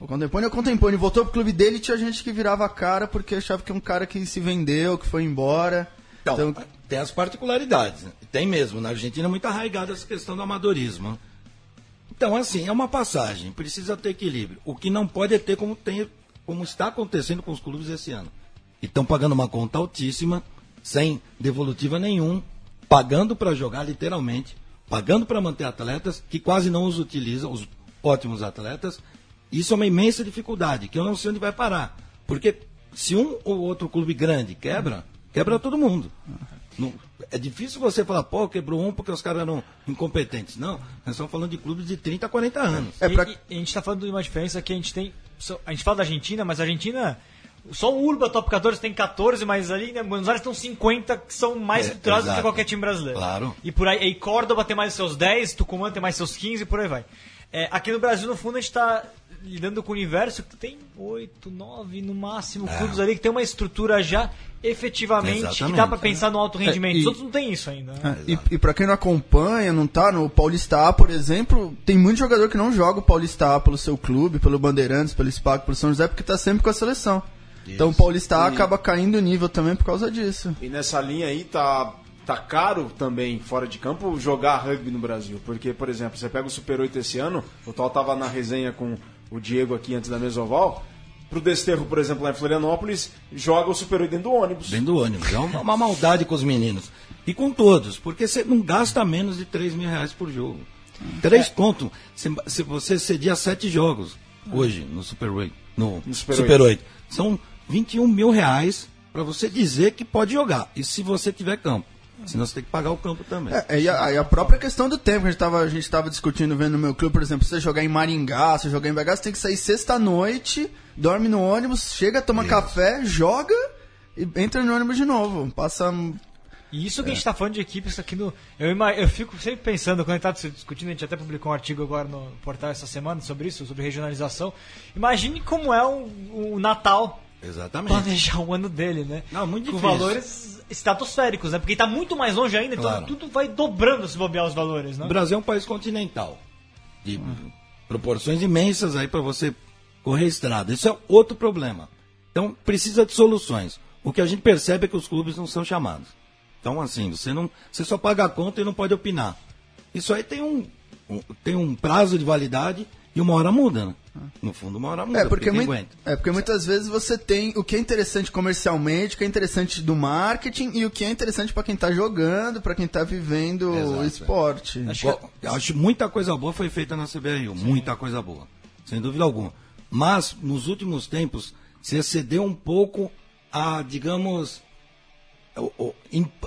o Contempone é o Contempone, voltou pro clube dele e tinha gente que virava a cara porque achava que é um cara que se vendeu, que foi embora. Então, Então, tem as particularidades. né? Tem mesmo. Na Argentina é muito arraigada essa questão do amadorismo. Então, assim, é uma passagem. Precisa ter equilíbrio. O que não pode é ter como, tem, como está acontecendo com os clubes esse ano. E estão pagando uma conta altíssima, sem devolutiva nenhum, pagando para jogar literalmente, pagando para manter atletas que quase não os utilizam, os ótimos atletas. Isso é uma imensa dificuldade, que eu não sei onde vai parar. Porque se um ou outro clube grande quebra, quebra todo mundo. Não- é difícil você falar, pô, quebrou um porque os caras eram incompetentes. Não, nós estamos falando de clubes de 30, 40 anos. É, E- pra- e, e a gente tá falando de uma diferença que a gente tem. A gente fala da Argentina, mas a Argentina. Só o Urba Top 14 tem 14, mas ali em Buenos Aires estão 50 que são mais É, estruturados do que qualquer time brasileiro. Claro. E por aí, aí Córdoba tem mais seus 10, Tucumã tem mais seus 15 e por aí vai. É, aqui no Brasil, no fundo, a gente está lidando com o universo que tem 8, 9 no máximo clubes ali que tem uma estrutura já efetivamente que dá Exatamente. para pensar no alto rendimento. e- Os outros não tem isso ainda. né? É, e, e pra quem não acompanha, não tá no Paulista A, por exemplo, tem muito jogador que não joga o Paulista A pelo seu clube, pelo Bandeirantes, pelo SPAC, pelo São José, porque tá sempre com a seleção. Então o Paulista A E- acaba caindo o nível também por causa disso. E nessa linha aí tá, tá caro também, fora de campo, jogar rugby no Brasil. Porque, por exemplo, você pega o Super 8 esse ano, o Tal tava na resenha com o Diego aqui antes da Mesoval. Pro Desterro, por exemplo, lá em Florianópolis, joga o Super 8 dentro do ônibus. Dentro do ônibus. É uma, uma maldade com os meninos. E com todos, porque você não gasta menos de 3 mil reais por jogo. Três conto. Se, se você cedia sete jogos hoje no Super 8. No, No Super Super, 8. 8. São 21 mil reais para você dizer que pode jogar. E se você tiver campo. Senão você tem que pagar o campo também. É, e a, e a própria questão do tempo, que a gente tava, a gente tava discutindo vendo no meu clube, por exemplo, você jogar em Maringá, você jogar em BH, você tem que sair sexta-noite, dorme no ônibus, chega, toma café, joga e entra no ônibus de novo. Passa. E isso que a gente tá falando de equipes aqui no. Eu, eu fico sempre pensando, quando a gente tá discutindo, a gente até publicou um artigo agora no portal essa semana sobre isso, sobre regionalização. Imagine como é o, o Natal Exatamente. planejar o ano dele, né? Não, muito Com difícil. valores estratosféricos, né? Porque tá muito mais longe ainda, então Claro. tudo vai dobrando se bobear os valores, né? O Brasil é um país continental. De proporções imensas aí para você correr estrada. Isso é outro problema. Então precisa de soluções. O que a gente percebe é que os clubes não são chamados. Então assim, você não, você só paga a conta e não pode opinar. Isso aí tem um, um- tem um prazo de validade e uma hora muda, né? No fundo, uma hora muda. É porque, quem mui- aguenta. é porque muitas vezes você tem o que é interessante comercialmente, o que é interessante do marketing e o que é interessante pra quem tá jogando, pra quem tá vivendo o Exato, esporte. Eu acho que muita coisa boa foi feita na CBRU, muita coisa boa, sem dúvida alguma. Mas, nos últimos tempos, se excedeu um pouco a, digamos,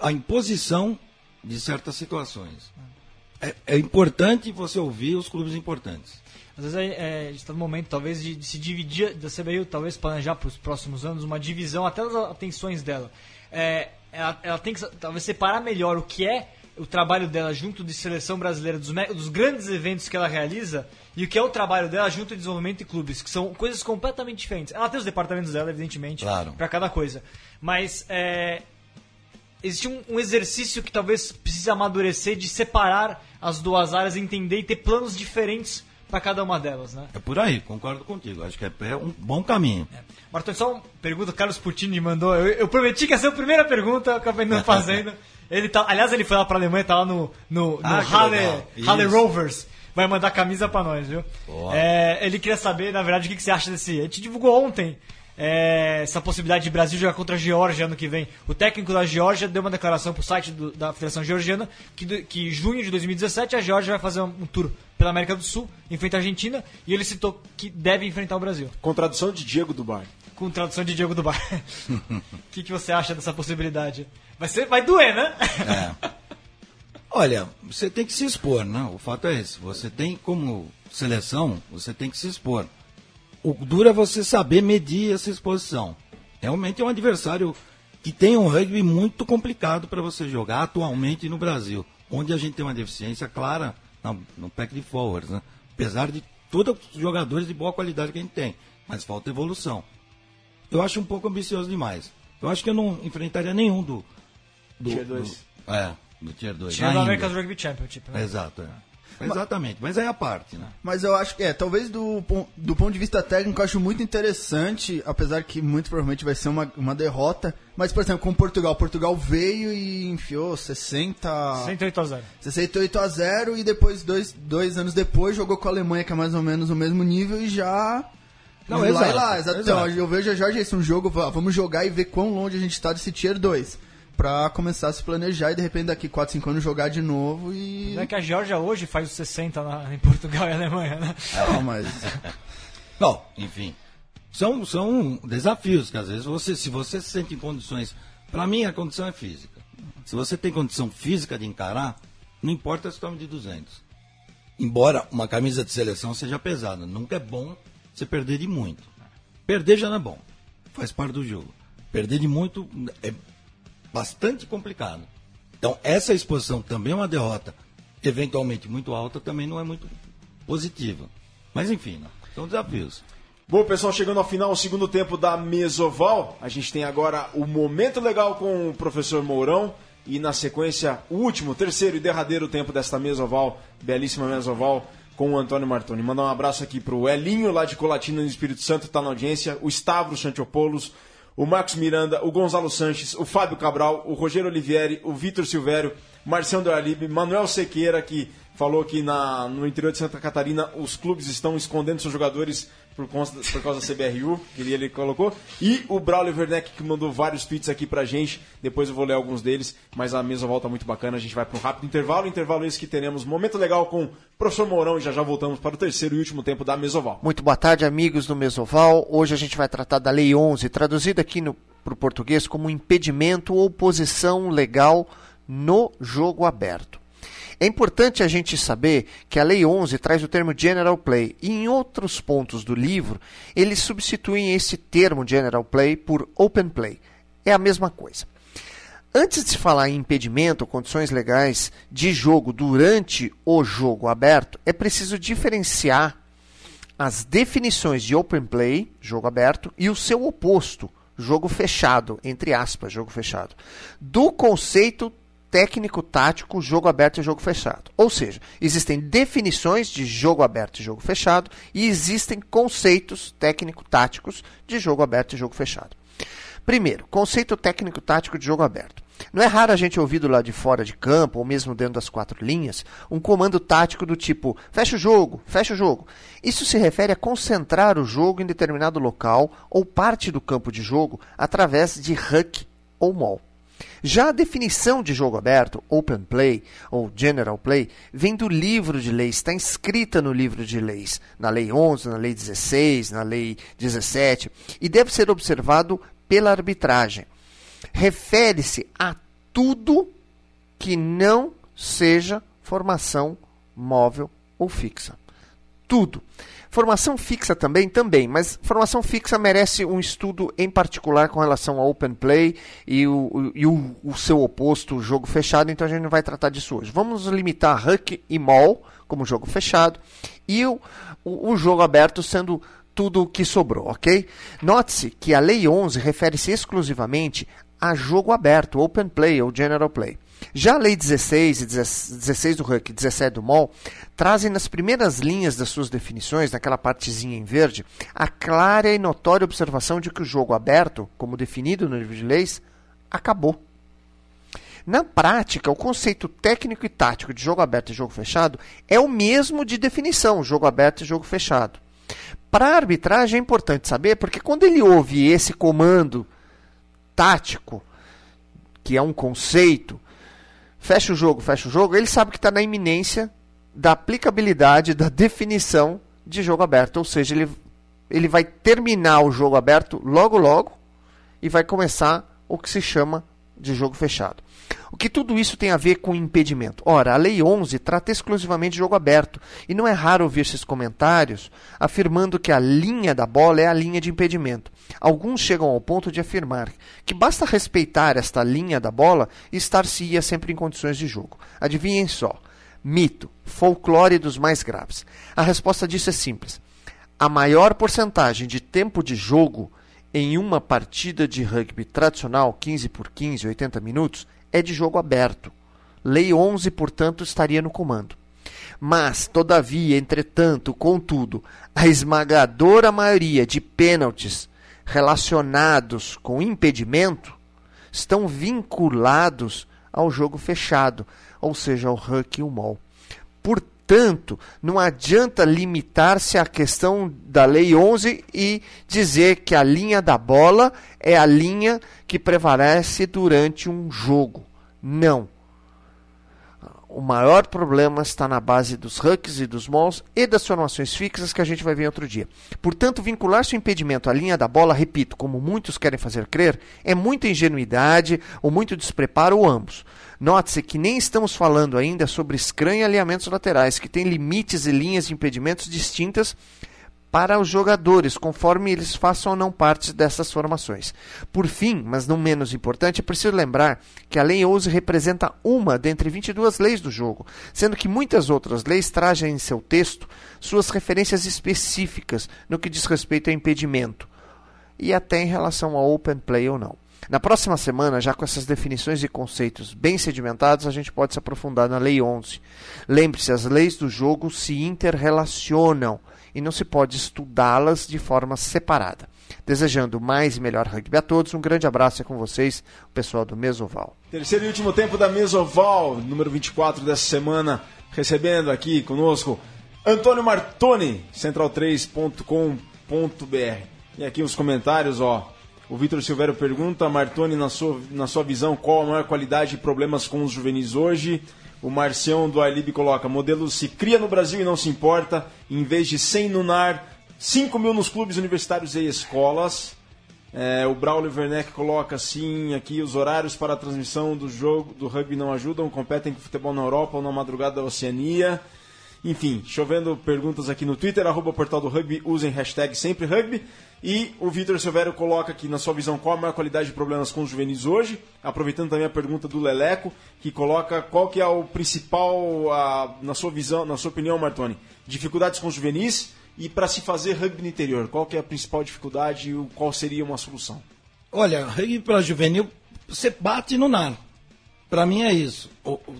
a imposição de certas situações. É, é importante você ouvir os clubes importantes. Às vezes é, é, a gente está no momento, talvez, de, de se dividir, da CBU talvez planejar para os próximos anos uma divisão, até das atenções dela. É, ela, ela tem que talvez separar melhor o que é o trabalho dela junto de seleção brasileira, dos, dos grandes eventos que ela realiza, e o que é o trabalho dela junto de desenvolvimento e clubes, que são coisas completamente diferentes. Ela tem os departamentos dela, evidentemente, Claro. para cada coisa. Mas é, existe um, um exercício que talvez precise amadurecer de separar as duas áreas, entender e ter planos diferentes para cada uma delas, né? É por aí, concordo contigo. Acho que é, é um bom caminho. Martão, só uma pergunta, o Carlos Putini mandou. Eu, eu prometi que ia ser a primeira pergunta, eu acabei não fazendo. Ele tá, aliás, ele foi lá pra Alemanha, tá lá no, no, no Ah, Halle. Halle. Rovers. Vai mandar camisa pra nós, viu? É, ele queria saber, na verdade, o que, você acha desse. A gente divulgou ontem é, essa possibilidade de Brasil jogar contra a Geórgia ano que vem. O técnico da Geórgia deu uma declaração pro site do- da Federação Georgiana que, que em junho de 2017 a Geórgia vai fazer um, um tour pela América do Sul, enfrenta a Argentina, e ele citou que deve enfrentar o Brasil Com tradução de Diego do Bar. com tradução de Diego do Bar. O que, que você acha dessa possibilidade? Vai, ser, vai doer, né? Olha, você tem que se expor, né? O fato é esse. Você tem como seleção, você tem que se expor. O duro é você saber medir essa exposição. Realmente é um adversário que tem um rugby muito complicado para você jogar atualmente no Brasil, onde a gente tem uma deficiência clara no, no pack de forwards, né? Apesar de todos os jogadores de boa qualidade que a gente tem, mas falta evolução. Eu acho um pouco ambicioso demais. Eu acho que eu não enfrentaria nenhum do. do Tier dois. do- é, do Tier 2. Tinha do America's Rugby Championship, né? Exato, é. Exatamente, mas é a parte, né? Mas eu acho que, é, talvez do, do ponto de vista técnico, eu acho muito interessante, apesar que muito provavelmente vai ser uma, uma derrota. Mas, por exemplo, com Portugal, Portugal veio e enfiou 60. 108 a 0. 68 a 0 e depois, dois, dois anos depois, jogou com a Alemanha, que é mais ou menos o mesmo nível, e já. Não, lá exato, lá, exato. exato. Então, eu vejo já, esse um jogo, va- vamos jogar e ver quão longe a gente tá desse Tier 2. Pra começar a se planejar e de repente daqui 4, 5 anos jogar de novo e. Não é que a Geórgia hoje faz os 60 na- em Portugal e Alemanha, né? Não, mas. Bom, enfim. São, são desafios que às vezes você, se você se sente em condições. Para mim, a condição é física. Se você tem condição física de encarar, não importa se tome de 200. Embora uma camisa de seleção seja pesada, nunca é bom você perder de muito. Perder já não é bom, faz parte do jogo. Perder de muito é bastante complicado. Então, essa exposição também é uma derrota, eventualmente muito alta, também não é muito positiva. Mas, enfim, né? são desafios. Bom, pessoal, chegando ao final, o segundo tempo da Mesoval. A gente tem agora o momento legal com o professor Mourão. E na sequência, o último, terceiro e derradeiro tempo desta Mesoval, belíssima Mesoval, com o Antônio Martoni. Mandar um abraço aqui pro Elinho, lá de Colatina, no Espírito Santo, tá na audiência. O Stavro Santiopoulos, o Marcos Miranda, o Gonzalo Sanches, o Fábio Cabral, o Rogério Olivieri, o Vitor Silvério, Marcião do Alibe, Manuel Sequeira, que falou que na, no interior de Santa Catarina os clubes estão escondendo seus jogadores por, por causa da CBRU, que ele, ele colocou. E o Braulio Werneck, que mandou vários tweets aqui pra gente. Depois eu vou ler alguns deles, mas a mesa volta muito bacana. A gente vai para um rápido intervalo. Intervalo esse que teremos momento legal com o professor Mourão e já já voltamos para o terceiro e último tempo da Mesoval. Muito boa tarde, amigos do Mesoval. Hoje a gente vai tratar da Lei 11, traduzida aqui para o português como impedimento ou posição legal no jogo aberto. É importante a gente saber que a Lei 11 traz o termo General Play e em outros pontos do livro eles substituem esse termo General Play por Open Play. É a mesma coisa. Antes de falar em impedimento ou condições legais de jogo durante o jogo aberto, é preciso diferenciar as definições de open play, jogo aberto, e o seu oposto, jogo fechado, entre aspas, jogo fechado, do conceito técnico-tático, jogo aberto e jogo fechado. Ou seja, existem definições de jogo aberto e jogo fechado e existem conceitos técnico-táticos de jogo aberto e jogo fechado. Primeiro, conceito técnico-tático de jogo aberto. Não é raro a gente ouvir do lado de fora de campo, ou mesmo dentro das quatro linhas, um comando tático do tipo fecha o jogo, fecha o jogo. Isso se refere a concentrar o jogo em determinado local ou parte do campo de jogo através de huck ou maul. Já a definição de jogo aberto, Open Play ou General Play, vem do livro de leis, está inscrita no livro de leis, na Lei 11, na Lei 16, na Lei 17, e deve ser observado pela arbitragem. Refere-se a tudo que não seja formação móvel ou fixa. Tudo. Formação fixa também, também, mas formação fixa merece um estudo em particular com relação ao open play e o, e o, o seu oposto, o jogo fechado, então a gente não vai tratar disso hoje. Vamos limitar Huck e Mall como jogo fechado e o, o, o jogo aberto sendo tudo o que sobrou, ok? Note-se que a Lei 11 refere-se exclusivamente a jogo aberto, open play ou general play. Já a Lei 16 e 16 do Huck e 17 do MOL trazem nas primeiras linhas das suas definições, naquela partezinha em verde, a clara e notória observação de que o jogo aberto, como definido no livro de leis, acabou. Na prática, o conceito técnico e tático de jogo aberto e jogo fechado é o mesmo de definição, jogo aberto e jogo fechado. Para a arbitragem é importante saber, porque quando ele ouve esse comando tático, que é um conceito, fecha o jogo, fecha o jogo, ele sabe que está na iminência da aplicabilidade da definição de jogo aberto. Ou seja, ele, ele vai terminar o jogo aberto logo, logo e vai começar o que se chama de jogo fechado. O que tudo isso tem a ver com impedimento? Ora, a Lei 11 trata exclusivamente de jogo aberto, e não é raro ouvir esses comentários afirmando que a linha da bola é a linha de impedimento. Alguns chegam ao ponto de afirmar que basta respeitar esta linha da bola e estar-se-ia sempre em condições de jogo. Adivinhem só. Mito, folclore dos mais graves. A resposta disso é simples. A maior porcentagem de tempo de jogo em uma partida de rugby tradicional, 15 por 15, 80 minutos, é de jogo aberto. Lei 11, portanto, estaria no comando. Mas, todavia, entretanto, contudo, a esmagadora maioria de pênaltis relacionados com impedimento estão vinculados ao jogo fechado, ou seja, ao ruck e o mol. Portanto, não adianta limitar-se à questão da Lei 11 e dizer que a linha da bola é a linha que prevalece durante um jogo. Não. O maior problema está na base dos hucks e dos malls e das formações fixas que a gente vai ver outro dia. Portanto, vincular-se o impedimento à linha da bola, repito, como muitos querem fazer crer, é muita ingenuidade ou muito despreparo ou ambos. Note-se que nem estamos falando ainda sobre scrum e alinhamentos laterais, que têm limites e linhas de impedimentos distintas para os jogadores, conforme eles façam ou não parte dessas formações. Por fim, mas não menos importante, é preciso lembrar que a Lei 11 representa uma dentre 22 leis do jogo, sendo que muitas outras leis trazem em seu texto suas referências específicas no que diz respeito a impedimento, e até em relação ao open play ou não. Na próxima semana, já com essas definições e conceitos bem sedimentados, a gente pode se aprofundar na Lei 11. Lembre-se, as leis do jogo se interrelacionam e não se pode estudá-las de forma separada. Desejando mais e melhor rugby a todos, um grande abraço é com vocês, o pessoal do Mesoval. Terceiro e último tempo da Mesoval, número 24 dessa semana, recebendo aqui conosco Antônio Martoni, central3.com.br. E aqui os comentários, ó. O Vitor Silvério pergunta, Martoni, na sua, na sua visão, qual a maior qualidade e problemas com os juvenis hoje? O Marcião do Alib coloca, modelo se cria no Brasil e não se importa, em vez de 100 no NAR, 5 mil nos clubes universitários e escolas. É, o Braulio Werneck coloca assim aqui, os horários para a transmissão do jogo do rugby não ajudam, competem com futebol na Europa ou na madrugada da Oceania. Enfim, chovendo perguntas aqui no Twitter, arroba portal do rugby, usem hashtag sempre rugby. E o Vitor Silvério coloca aqui, na sua visão, qual a maior qualidade de problemas com os juvenis hoje, aproveitando também a pergunta do Leleco, que coloca qual que é o principal, a, na sua visão, na sua opinião, Martoni, dificuldades com os juvenis e para se fazer rugby no interior, qual que é a principal dificuldade e qual seria uma solução? Olha, rugby para juvenil, você bate no nar. Para mim é isso.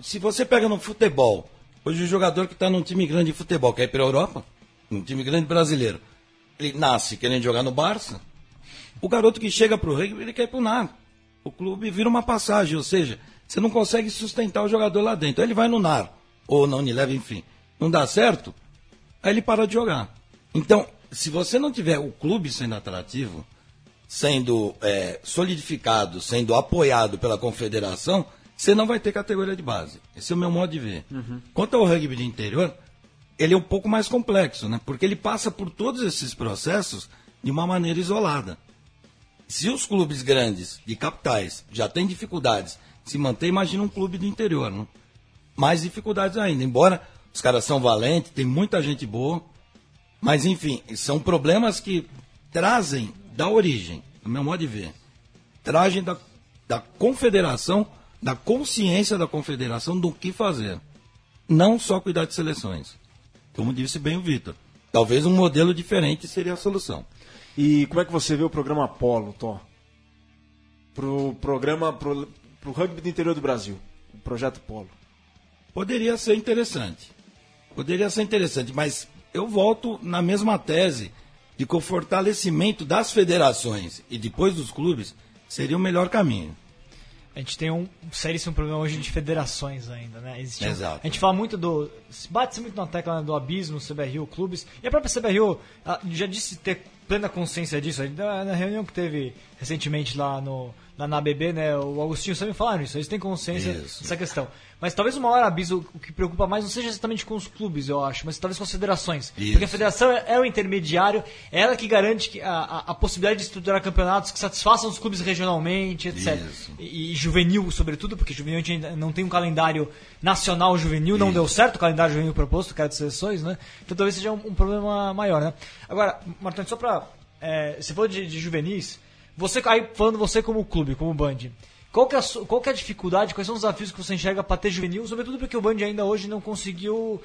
Se você pega no futebol, hoje o jogador que está num time grande de futebol quer ir para a Europa, um time grande brasileiro, ele nasce querendo jogar no Barça, o garoto que chega para o rugby, ele quer ir para o NAR. O clube vira uma passagem, ou seja, você não consegue sustentar o jogador lá dentro. Aí ele vai no NAR, ou na Unilever, enfim. Não dá certo, aí ele para de jogar. Então, se você não tiver o clube sendo atrativo, sendo é, solidificado, sendo apoiado pela confederação, você não vai ter categoria de base. Esse é o meu modo de ver. Uhum. Quanto ao rugby de interior, ele é um pouco mais complexo, né? Porque ele passa por todos esses processos de uma maneira isolada. Se os clubes grandes de capitais já têm dificuldades de se manter, imagina um clube do interior, né? Mais dificuldades ainda. Embora os caras são valentes, tem muita gente boa, mas enfim, são problemas que trazem da origem, no meu modo de ver, trazem da, da confederação, da consciência da confederação do que fazer. Não só cuidar de seleções como disse bem o Vitor. Talvez um modelo diferente seria a solução. E como é que você vê o programa Apolo, Tó? Pro programa, pro, pro rugby do interior do Brasil, o projeto Polo. Poderia ser interessante. Poderia ser interessante, mas eu volto na mesma tese de que o fortalecimento das federações e depois dos clubes seria o melhor caminho. A gente tem um seríssimo problema hoje de federações ainda, né? Existe Exato. a gente fala muito do. Bate-se muito na tecla né, do abismo, CBRU, clubes. E a própria CBRU já disse ter plena consciência disso. Na reunião que teve recentemente lá no, lá na ABB, né? O Agostinho sempre falaram isso, eles têm consciência Isso. dessa questão. Mas talvez o maior aviso, o que preocupa mais, não seja exatamente com os clubes, eu acho, mas talvez com as federações. Isso. Porque a federação é o intermediário, é ela que garante a, a, a possibilidade de estruturar campeonatos que satisfaçam os clubes regionalmente, etc. E, e juvenil, sobretudo, porque juvenil a gente ainda não tem um calendário nacional juvenil, não deu certo o calendário juvenil proposto, cara de seleções, né? Então talvez seja um, um problema maior, né? Agora, Martins, só pra. É, você falou de, de juvenis, você aí falando você como clube, como Band. Qual que, é a, qual que é a dificuldade, quais são os desafios que você enxerga para ter juvenil, sobretudo porque o Band ainda hoje não conseguiu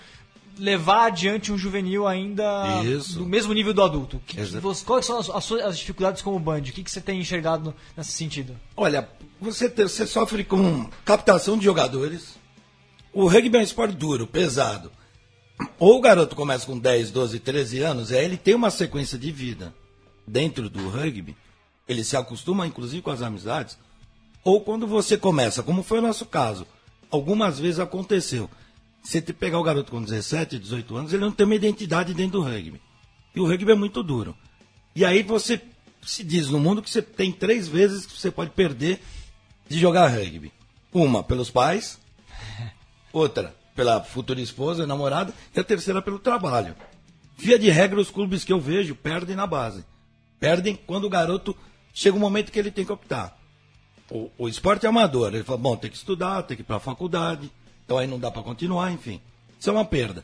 levar adiante um juvenil ainda Isso. do mesmo nível do adulto. Que, você- quais são as, as suas- as dificuldades como Band? O que, que você tem enxergado nesse sentido? Olha, você, te- você sofre com captação de jogadores. O rugby é um esporte duro, pesado. Ou o garoto começa com 10, 12, 13 anos, aí ele tem uma sequência de vida dentro do rugby. Ele se acostuma, inclusive, com as amizades. Ou quando você começa, como foi o nosso caso, algumas vezes aconteceu. Você te pegar o garoto com 17, 18 anos, ele não tem uma identidade dentro do rugby. E o rugby é muito duro. E aí você se diz no mundo que você tem três vezes que você pode perder de jogar rugby. Uma pelos pais, outra pela futura esposa, namorada, e a terceira pelo trabalho. Via de regra, os clubes que eu vejo perdem na base. Perdem quando o garoto chega um momento que ele tem que optar. O, o esporte é amador. Ele fala, bom, tem que estudar, tem que ir para a faculdade, então aí não dá para continuar, enfim. Isso é uma perda.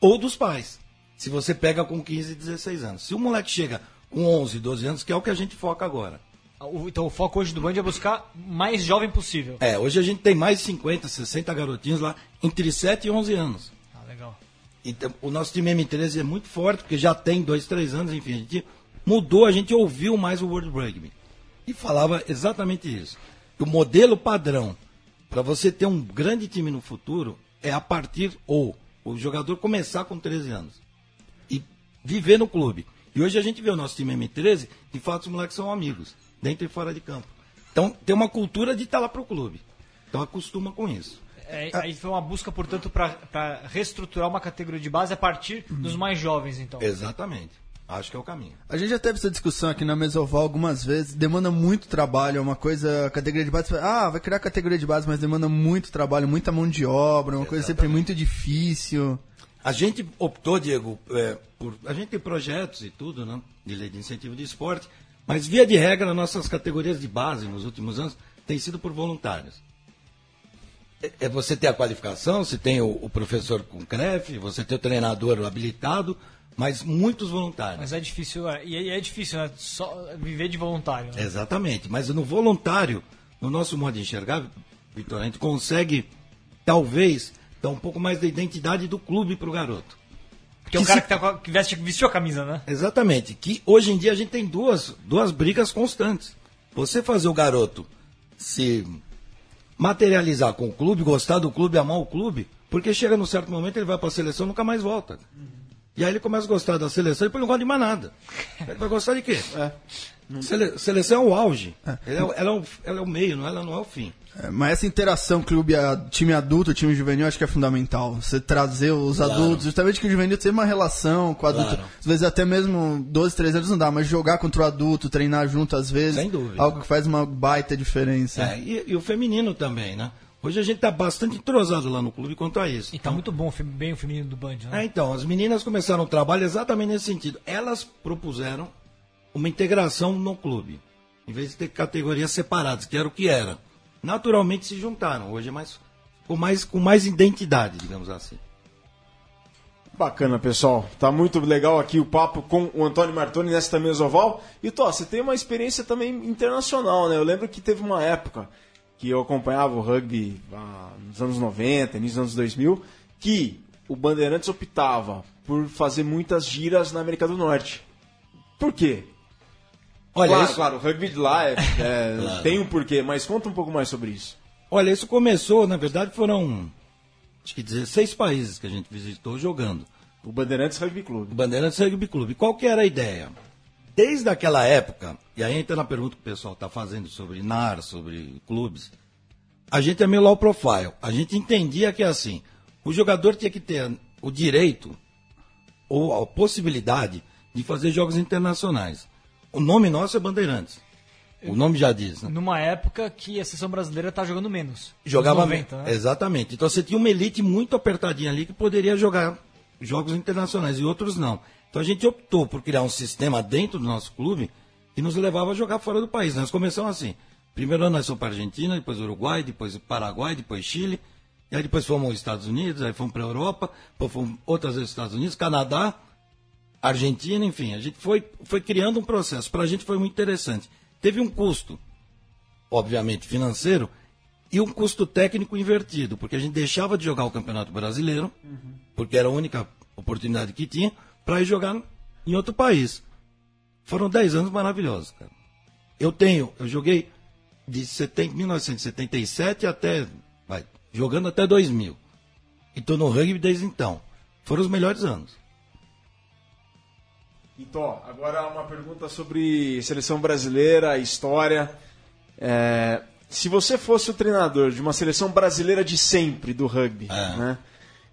Ou dos pais. Se você pega com 15, 16 anos. Se o moleque chega com 11, 12 anos, que é o que a gente foca agora. O- Então o foco hoje do Band é buscar mais jovem possível. É, hoje a gente tem mais de 50, 60 garotinhos lá entre 7 e 11 anos. Ah, legal. Então, o nosso time M13 é muito forte, porque já tem dois, três anos, enfim, a gente mudou, a gente ouviu mais o World Rugby. E falava exatamente isso. O modelo padrão para você ter um grande time no futuro é a partir, ou o jogador começar com 13 anos e viver no clube. E hoje a gente vê o nosso time M13, de fato os moleques são amigos, dentro e fora de campo. Então tem uma cultura de estar lá pro clube. Então acostuma com isso. É, aí foi uma busca, portanto, para reestruturar uma categoria de base a partir dos mais jovens, então. Exatamente. Acho que é o caminho. A gente já teve essa discussão aqui na Mesoval algumas vezes. Demanda muito trabalho, é uma coisa. a Categoria de base. Ah, vai criar categoria de base, mas demanda muito trabalho, muita mão de obra, uma coisa sempre muito difícil. A gente optou, Diego, é, por. A gente tem projetos e tudo, né? De lei de incentivo de esporte, mas via de regra, nossas categorias de base nos últimos anos têm sido por voluntários. É, é você ter a qualificação, você tem o, o professor com CREF, você tem o treinador habilitado, mas muitos voluntários. Mas é difícil, é, e é, é difícil, né? Só viver de voluntário. né? Exatamente, mas no voluntário, no nosso modo de enxergar, Vitor, a gente consegue, talvez, dar um pouco mais da identidade do clube para o garoto. Porque é o cara que, tá que veste, vestiu a camisa, né? Exatamente. Que hoje em dia a gente tem duas, duas brigas constantes. Você fazer o garoto se materializar com o clube, gostar do clube, amar o clube, porque chega num certo momento ele vai para a seleção e nunca mais volta. E aí ele começa a gostar da seleção e depois não gosta de mais nada. Ele vai gostar de quê? Sele- seleção é o auge. Ela, é, o- ela é o, ela é o meio, não, ela não é o fim. É, mas essa interação clube, a- time adulto, time juvenil, acho que é fundamental. Você trazer os Claro. adultos, justamente que o juvenil tem uma relação com o adulto. Claro. Às vezes até mesmo 12, 13 anos não dá, mas jogar contra o adulto, treinar junto às vezes, algo que faz uma baita diferença. É, e, e o feminino também, né? Hoje a gente está bastante entrosado lá no clube quanto a isso. E tá muito bom, bem o feminino do Band, né? É, então, as meninas começaram o trabalho exatamente nesse sentido. Elas propuseram uma integração no clube, em vez de ter categorias separadas, que era o que era. Naturalmente se juntaram. Hoje é mais com mais, com mais identidade, digamos assim. Bacana, pessoal. Tá muito legal aqui o papo com o Antônio Martoni nesta mesa oval. E, Tó, você tem uma experiência também internacional, né? Eu lembro que teve uma época que eu acompanhava o rugby ah, nos anos 90, início dos anos 2000, que o Bandeirantes optava por fazer muitas giras na América do Norte. Por quê? Olha, claro, isso, claro, o rugby de lá é- é- Claro. tem um porquê, mas conta um pouco mais sobre isso. olha, isso começou, na verdade, foram acho que 16 países que a gente visitou jogando. O Bandeirantes Rugby O Clube. Bandeirantes Rugby Clube. Qual que era a ideia? Desde aquela época, e aí entra na pergunta que o pessoal está fazendo sobre NAR, sobre clubes, a gente é meio low profile. A gente entendia que assim, o jogador tinha que ter o direito ou a possibilidade de fazer jogos internacionais. O nome nosso é Bandeirantes. O nome já diz, né? Numa época que a seleção brasileira tá jogando menos. Jogava Nos 90, né? Exatamente. Então você tinha uma elite muito apertadinha ali que poderia jogar jogos internacionais e outros não. Então a gente optou por criar um sistema dentro do nosso clube que nos levava a jogar fora do país. Nós começamos assim. Primeiro ano nós fomos para Argentina, depois Uruguai, depois Paraguai, depois Chile. E aí depois fomos aos Estados Unidos, aí fomos para a Europa, depois fomos outras vezes Estados Unidos, Canadá, Argentina, enfim. A gente foi, foi criando um processo. Para a gente foi muito interessante. Teve um custo, obviamente financeiro, e um custo técnico invertido, porque a gente deixava de jogar o Campeonato Brasileiro, porque era a única oportunidade que tinha, para ir jogar em outro país. Foram 10 anos maravilhosos, cara. Eu tenho, eu joguei de 70, 1977 até, vai, jogando até 2000. E tô no rugby desde então. Foram os melhores anos. Então, agora uma pergunta sobre seleção brasileira, história. É, se você fosse o treinador de uma seleção brasileira de sempre do rugby, É. né?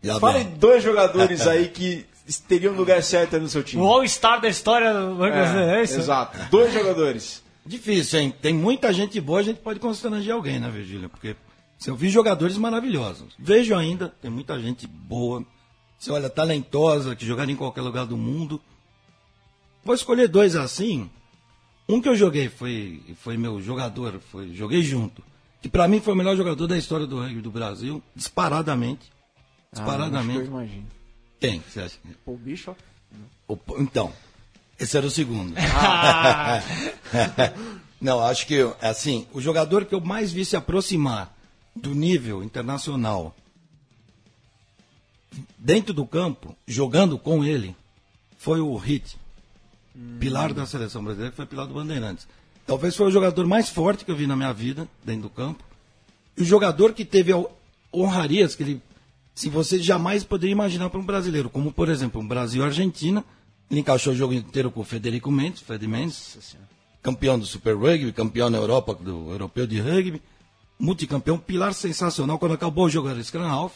Já Fale dois jogadores aí que teriam lugar certo aí no seu time. O All-Star da história do rugby brasileiro, é isso? Exato. Dois jogadores. Difícil, hein? Tem muita gente boa, a gente pode constranger alguém, né, Virgílio? Porque se eu vi jogadores maravilhosos. Vejo ainda, tem muita gente boa. Você olha, talentosa, que jogaria em qualquer lugar do mundo. Vou escolher dois assim. Um que eu joguei foi, foi meu jogador, foi, joguei junto. Que pra mim foi o melhor jogador da história do rugby do Brasil, disparadamente. Disparadamente. Ah, acho que eu imagino. Quem que você acha? O bicho, O- Então, esse era o segundo. Não, acho que, assim, o jogador que eu mais vi se aproximar do nível internacional dentro do campo, jogando com ele, foi o Hit. Pilar da seleção brasileira, que foi pilar do Bandeirantes. Talvez foi o jogador mais forte que eu vi na minha vida, dentro do campo. E o jogador que teve honrarias que ele, se você jamais poderia imaginar para um brasileiro, como por exemplo, um Brasil e Argentina, ele encaixou o jogo inteiro com o Federico Mendes, Fred Mendes, campeão do Super Rugby, campeão na Europa do Europeu de Rugby, multicampeão, pilar sensacional. Quando acabou o jogo era Scrum Half,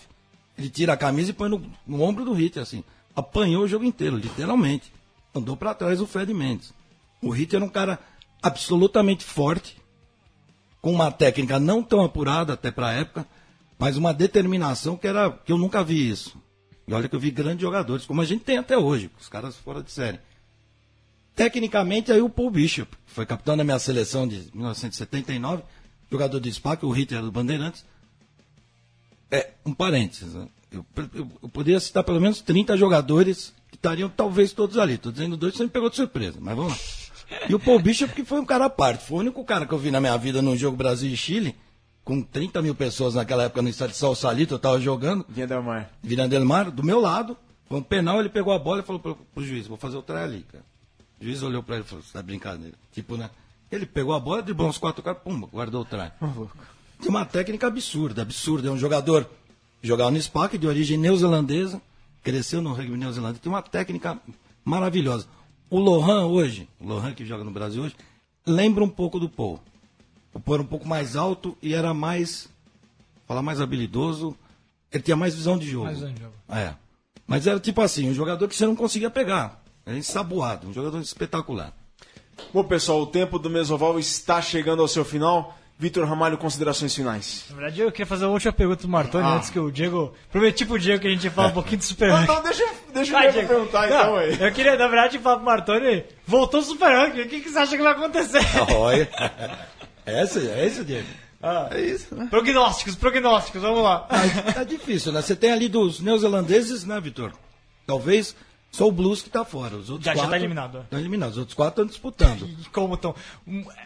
ele tira a camisa e põe no, no ombro do Hit, assim. Apanhou o jogo inteiro, literalmente. Andou para trás o Fred Mendes. O Hit era um cara absolutamente forte, com uma técnica não tão apurada até para a época, mas uma determinação que era que eu nunca vi isso. E olha que eu vi grandes jogadores, como a gente tem até hoje, os caras fora de série. Tecnicamente, aí o Paul Bishop, que foi capitão da minha seleção de 1979, jogador de SPAC, o Ritter do Bandeirantes. É, um parênteses, né? eu, eu, eu poderia citar pelo menos 30 jogadores que estariam talvez todos ali. Estou dizendo dois, você me pegou de surpresa, mas vamos lá. E o Paul Bishop, que foi um cara à parte. Foi o único cara que eu vi na minha vida num jogo Brasil e Chile, com 30 mil pessoas naquela época no estádio de Salsalito, eu estava jogando. Vinha Del Mar. Vila Del Mar, do meu lado, foi um penal, ele pegou a bola e falou pro, pro juiz, vou fazer o try ali, cara. O juiz olhou pra ele e falou, você tá brincadeira. Tipo, né? Ele pegou a bola, driblou uns quatro caras, pum, guardou o try. Tem uma técnica absurda, absurda. É um jogador, jogava no SPAC, de origem neozelandesa, cresceu no rugby neozelandês, tem uma técnica maravilhosa. O Lohan hoje, o Lohan que joga no Brasil hoje, lembra um pouco do Paul. O era um pouco mais alto e era mais, falar mais habilidoso, ele tinha mais visão de jogo. Mais visão de jogo. É. Mas era tipo assim, um jogador que você não conseguia pegar. Era ensaboado, um jogador espetacular. Bom, pessoal, o tempo do Mesoval está chegando ao seu final. Vitor Ramalho, considerações finais. Na verdade, eu queria fazer uma última pergunta do Martoni Ah. antes que o Diego. Prometi pro Diego que a gente ia falar um pouquinho do Super Então, Rank. então deixa, deixa Vai, eu Diego perguntar Não, então aí. Eu queria, na verdade, falar pro Martoni, voltou o Super Rank, o que, que você acha que vai acontecer? Olha. Essa, é isso, Diego? É isso, né? Prognósticos, prognósticos, vamos lá. Tá difícil, né? Você tem ali dos neozelandeses, né, Vitor? Talvez só o Blues que tá fora. Os outros Já- já quatro tá eliminado. Estão eliminados. Os outros quatro estão disputando. E como estão.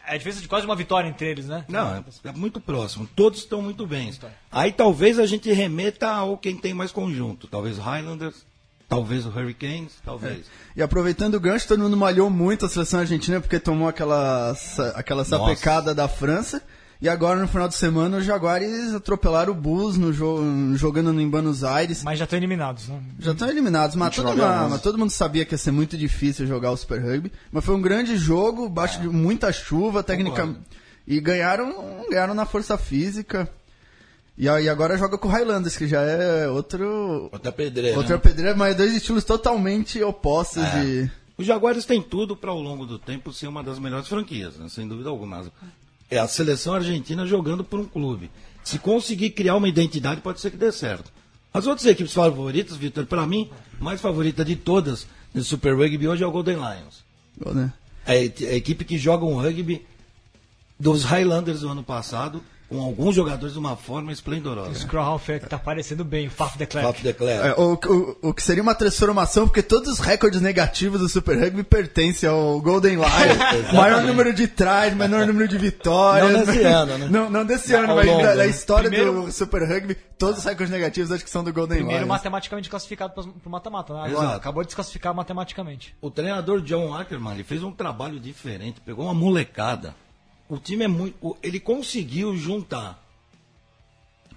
É diferença de quase uma vitória entre eles, né? Não, é, é muito próximo. Todos estão muito bem. Aí talvez a gente remeta ao quem tem mais conjunto. Talvez o Highlanders, talvez o Hurricanes, talvez. E aproveitando o gancho, todo mundo malhou muito a seleção argentina porque tomou aquela, aquela sapecada da França. E agora, no final de semana, os Jaguares atropelaram o Bulls no jo jogando em Buenos Aires. Mas já estão eliminados, né? Já estão eliminados, mas todo, 29 a mas 11. todo mundo sabia que ia ser muito difícil jogar o Super Rugby. Mas foi um grande jogo, baixo de muita chuva, técnica. Concordo. E ganharam, ganharam na força física. E aí agora joga com o Highlanders, que já é outro. Outra pedreira. Outra né? pedreira, mas dois estilos totalmente opostos É. de. O Jaguares tem tudo para ao longo do tempo ser uma das melhores franquias, né? sem dúvida alguma. É a seleção argentina jogando por um clube. Se conseguir criar uma identidade, pode ser que dê certo. As outras equipes favoritas, Vitor, para mim, a mais favorita de todas no Super Rugby hoje é o Golden Lions. Bom, né? É a e- a equipe que joga um rugby dos Highlanders do ano passado, com alguns jogadores de uma forma O esplendorosa. Scrum que tá parecendo bem, o Faf de Klerk. Faf de Klerk. É, o, o, o que seria uma transformação, porque todos os recordes negativos do Super Rugby pertencem ao Golden Lion. maior número de tries, menor número de vitórias. Não desse ano, né? Não, não desse Ao ano, mas longo, da, da né? história Primeiro- do Super Rugby, todos os recordes negativos acho que são do Golden Primeiro Lions. matematicamente classificado pro pro mata-mata, né? Agora, Exato. acabou de desclassificar matematicamente. O treinador John Ackerman ele fez um trabalho diferente, pegou uma molecada. O time é muito. Ele conseguiu juntar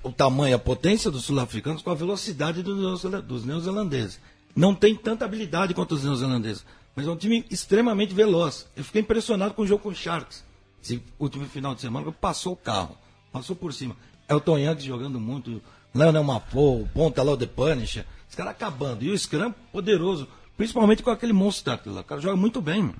o tamanho, a potência dos sul-africanos com a velocidade dos, neozela- dos neozelandeses. Não tem tanta habilidade quanto os neozelandeses, mas é um time extremamente veloz. Eu fiquei impressionado com o jogo com o Sharks. Esse último final de semana, passou o carro, passou por cima. Tom Yankees jogando muito, Leonel Mafou, o Ponta lá, o The Punisher, os caras acabando. E o Scrum poderoso, principalmente com aquele monstro lá. O cara joga muito bem, mano.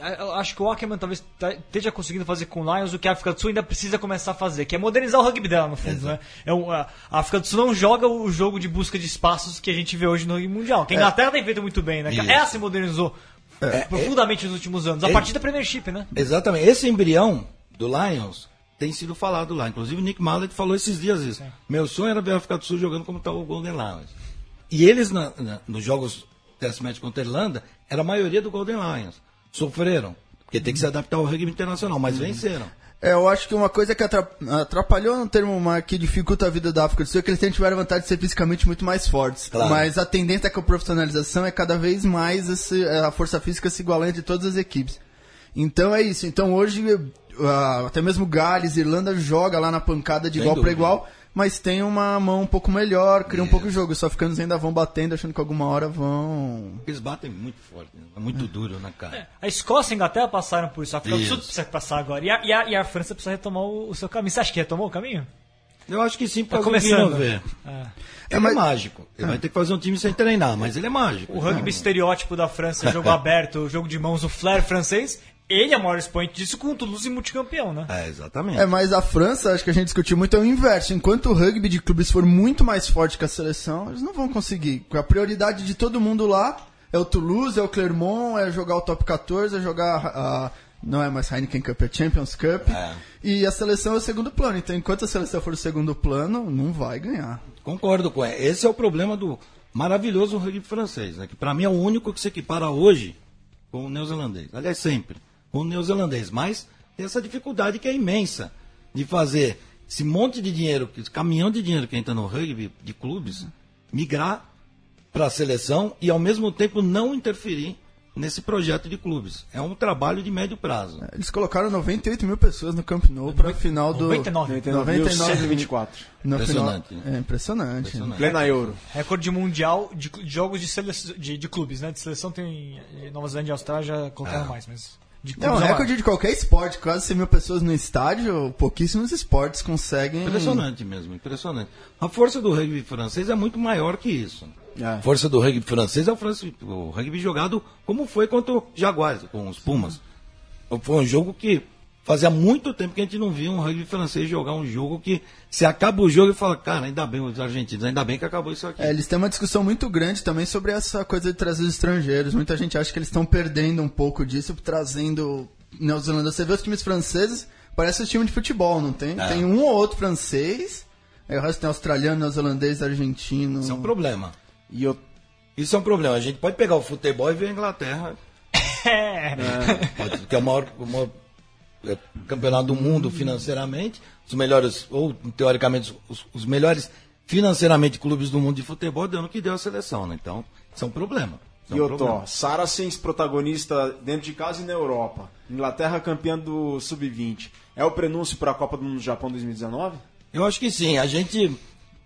É, acho que o Ackerman talvez esteja conseguindo fazer com o Lions o que a África do Sul ainda precisa começar a fazer, que é modernizar o rugby dela, no fundo. Né? É um- a África do Sul não joga o jogo de busca de espaços que a gente vê hoje no rugby mundial. Que a Inglaterra tem feito muito bem, né? Isso. Ela se modernizou profundamente nos últimos anos, a é- partir da Premiership, né? Exatamente. Esse embrião do Lions tem sido falado lá. Inclusive o Nick Mallet falou esses dias isso. Meu sonho era ver a África do Sul jogando como está o Golden Lions. E eles, na- na- nos jogos test match contra a Irlanda, era a maioria do Golden Lions. Sofreram. Porque tem que se adaptar ao rugby internacional, mas venceram. É, eu acho que uma coisa que atra- atrapalhou no termo uma- que dificulta a vida da África do Sul é que eles sempre tiveram a vantagem de ser fisicamente muito mais fortes. Claro. Mas a tendência é que a profissionalização é cada vez mais esse- a força física se igualando entre todas as equipes. Então é isso. Então hoje, até mesmo Gales, Irlanda joga lá na pancada de Sem igual para igual, mas tem uma mão um pouco melhor, cria um pouco o jogo. Os africanos ainda vão batendo, achando que alguma hora vão. Eles batem muito forte, né? é muito duro na cara. A Escócia e a Inglaterra passaram por isso, a África do Sul precisa passar agora. E a, e a- e a França precisa retomar o, o seu caminho. Você acha que retomou o caminho? Eu acho que sim, Tá porque começando. não ver. É. Ele mas- é mágico. Ele vai ter que fazer um time sem treinar, mas ele é mágico. O rugby estereótipo da França, jogo aberto, jogo de mãos, o flair francês, ele é o maior expoente disso com o Toulouse multicampeão, né? É, exatamente. É, mas a França, acho que a gente discutiu muito, é o inverso. Enquanto o rugby de clubes for muito mais forte que a seleção, eles não vão conseguir. A prioridade de todo mundo lá é o Toulouse, é o Clermont, é jogar o top 14, é jogar a. Não é mais Heineken Cup, é Champions Cup. É. E a seleção é o segundo plano. Então, enquanto a seleção for o segundo plano, não vai ganhar. Concordo com ele. Esse é o problema do maravilhoso rugby francês, né? que para mim é o único que se equipara hoje com o neozelandês. Aliás, sempre com o neozelandês. Mas tem essa dificuldade que é imensa de fazer esse monte de dinheiro, esse caminhão de dinheiro que entra no rugby de clubes, migrar para a seleção e ao mesmo tempo não interferir nesse projeto de clubes. É um trabalho de médio prazo. Eles colocaram 98 mil pessoas no Camp Nou para a final do. 99. 99.124. No Impressionante, Final... né? É impressionante. Impressionante. Plena euro. Recorde mundial de, de jogos de, sele- de, de clubes, né? De seleção tem. eh, Nova Zelândia e Austrália já colocaram mais, mas. De É um clubes é recorde de qualquer esporte, quase 100 mil pessoas no estádio, pouquíssimos esportes conseguem. Impressionante mesmo, impressionante. A força do rugby francês é muito maior que isso. É. A força do rugby francês é o, france- o rugby jogado como foi contra o Jaguares, com os Pumas. Foi um jogo que fazia muito tempo que a gente não via um rugby francês jogar um jogo que se acaba o jogo e fala, cara, ainda bem os argentinos, ainda bem que acabou isso aqui. É, eles têm uma discussão muito grande também sobre essa coisa de trazer os estrangeiros. Muita gente acha que eles estão perdendo um pouco disso, trazendo neozelandês. Você vê os times franceses, parece um time de futebol, não tem? É. Tem um ou outro francês, aí o resto tem australiano, neozelandês, argentino. Isso é um problema. E eu, Isso é um problema. A gente pode pegar o futebol e ver a Inglaterra, É. pode- que é o maior, o maior, é, campeonato do mundo financeiramente, os melhores, ou teoricamente, os, os melhores financeiramente clubes do mundo de futebol, deu no que deu a seleção, né? Então, isso é um problema. É e um problema. Saracens protagonista dentro de casa e na Europa. Inglaterra campeã do Sub-20. É o prenúncio para a Copa do Mundo do Japão 2019? Eu acho que sim. A gente,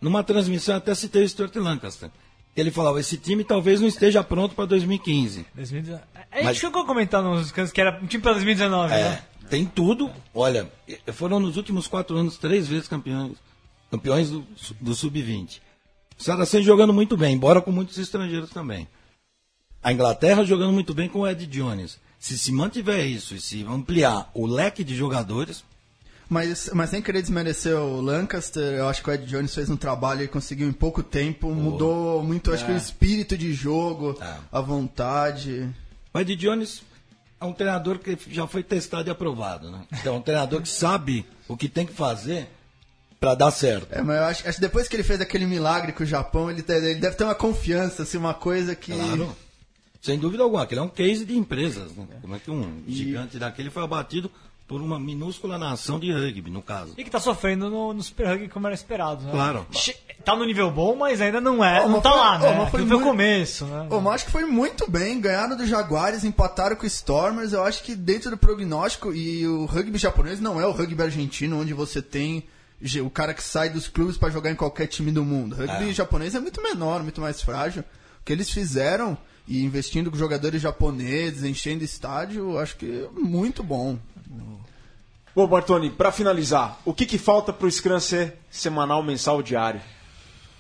numa transmissão, até citei o Stuart Lancaster. Ele falava, esse time talvez não esteja pronto para 2015. 2019. A gente Mas- chegou a comentar nos cantos que era um time para 2019, É, né? Tem tudo. Olha, foram nos últimos quatro anos três vezes campeões, campeões do, do Sub-20. O Saracen jogando muito bem, embora com muitos estrangeiros também. A Inglaterra jogando muito bem com o Ed Jones. Se se mantiver isso e se ampliar o leque de jogadores, Mas, mas sem querer desmerecer o Lancaster, eu acho que o Ed Jones fez um trabalho e conseguiu em pouco tempo, mudou muito, acho que o espírito de jogo, É. a vontade. o Ed Jones é um treinador que já foi testado e aprovado. Né? Então, é um treinador que sabe o que tem que fazer para dar certo. É, mas eu acho, acho que depois que ele fez aquele milagre com o Japão, ele, ele deve ter uma confiança, assim, uma coisa que. Claro. Sem dúvida alguma, que ele é um case de empresas. Né? Como é que um gigante daquele foi abatido por uma minúscula nação de rugby, no caso. E que tá sofrendo no, no Super Rugby como era esperado, né? Claro. Tá no nível bom, mas ainda não é. Ô, não tá foi- lá, né? mas foi muito- começo, né? Ô, mas acho que foi muito bem, ganharam do Jaguares, empataram com o Stormers. Eu acho que dentro do prognóstico, e o rugby japonês não é o rugby argentino, onde você tem o cara que sai dos clubes para jogar em qualquer time do mundo. O rugby japonês é muito menor, muito mais frágil. O que eles fizeram, e investindo com jogadores japoneses, enchendo estádio, eu acho que é muito bom. Bom, Bartoni, pra finalizar, o que, que falta pro Scrum ser semanal, mensal, diário?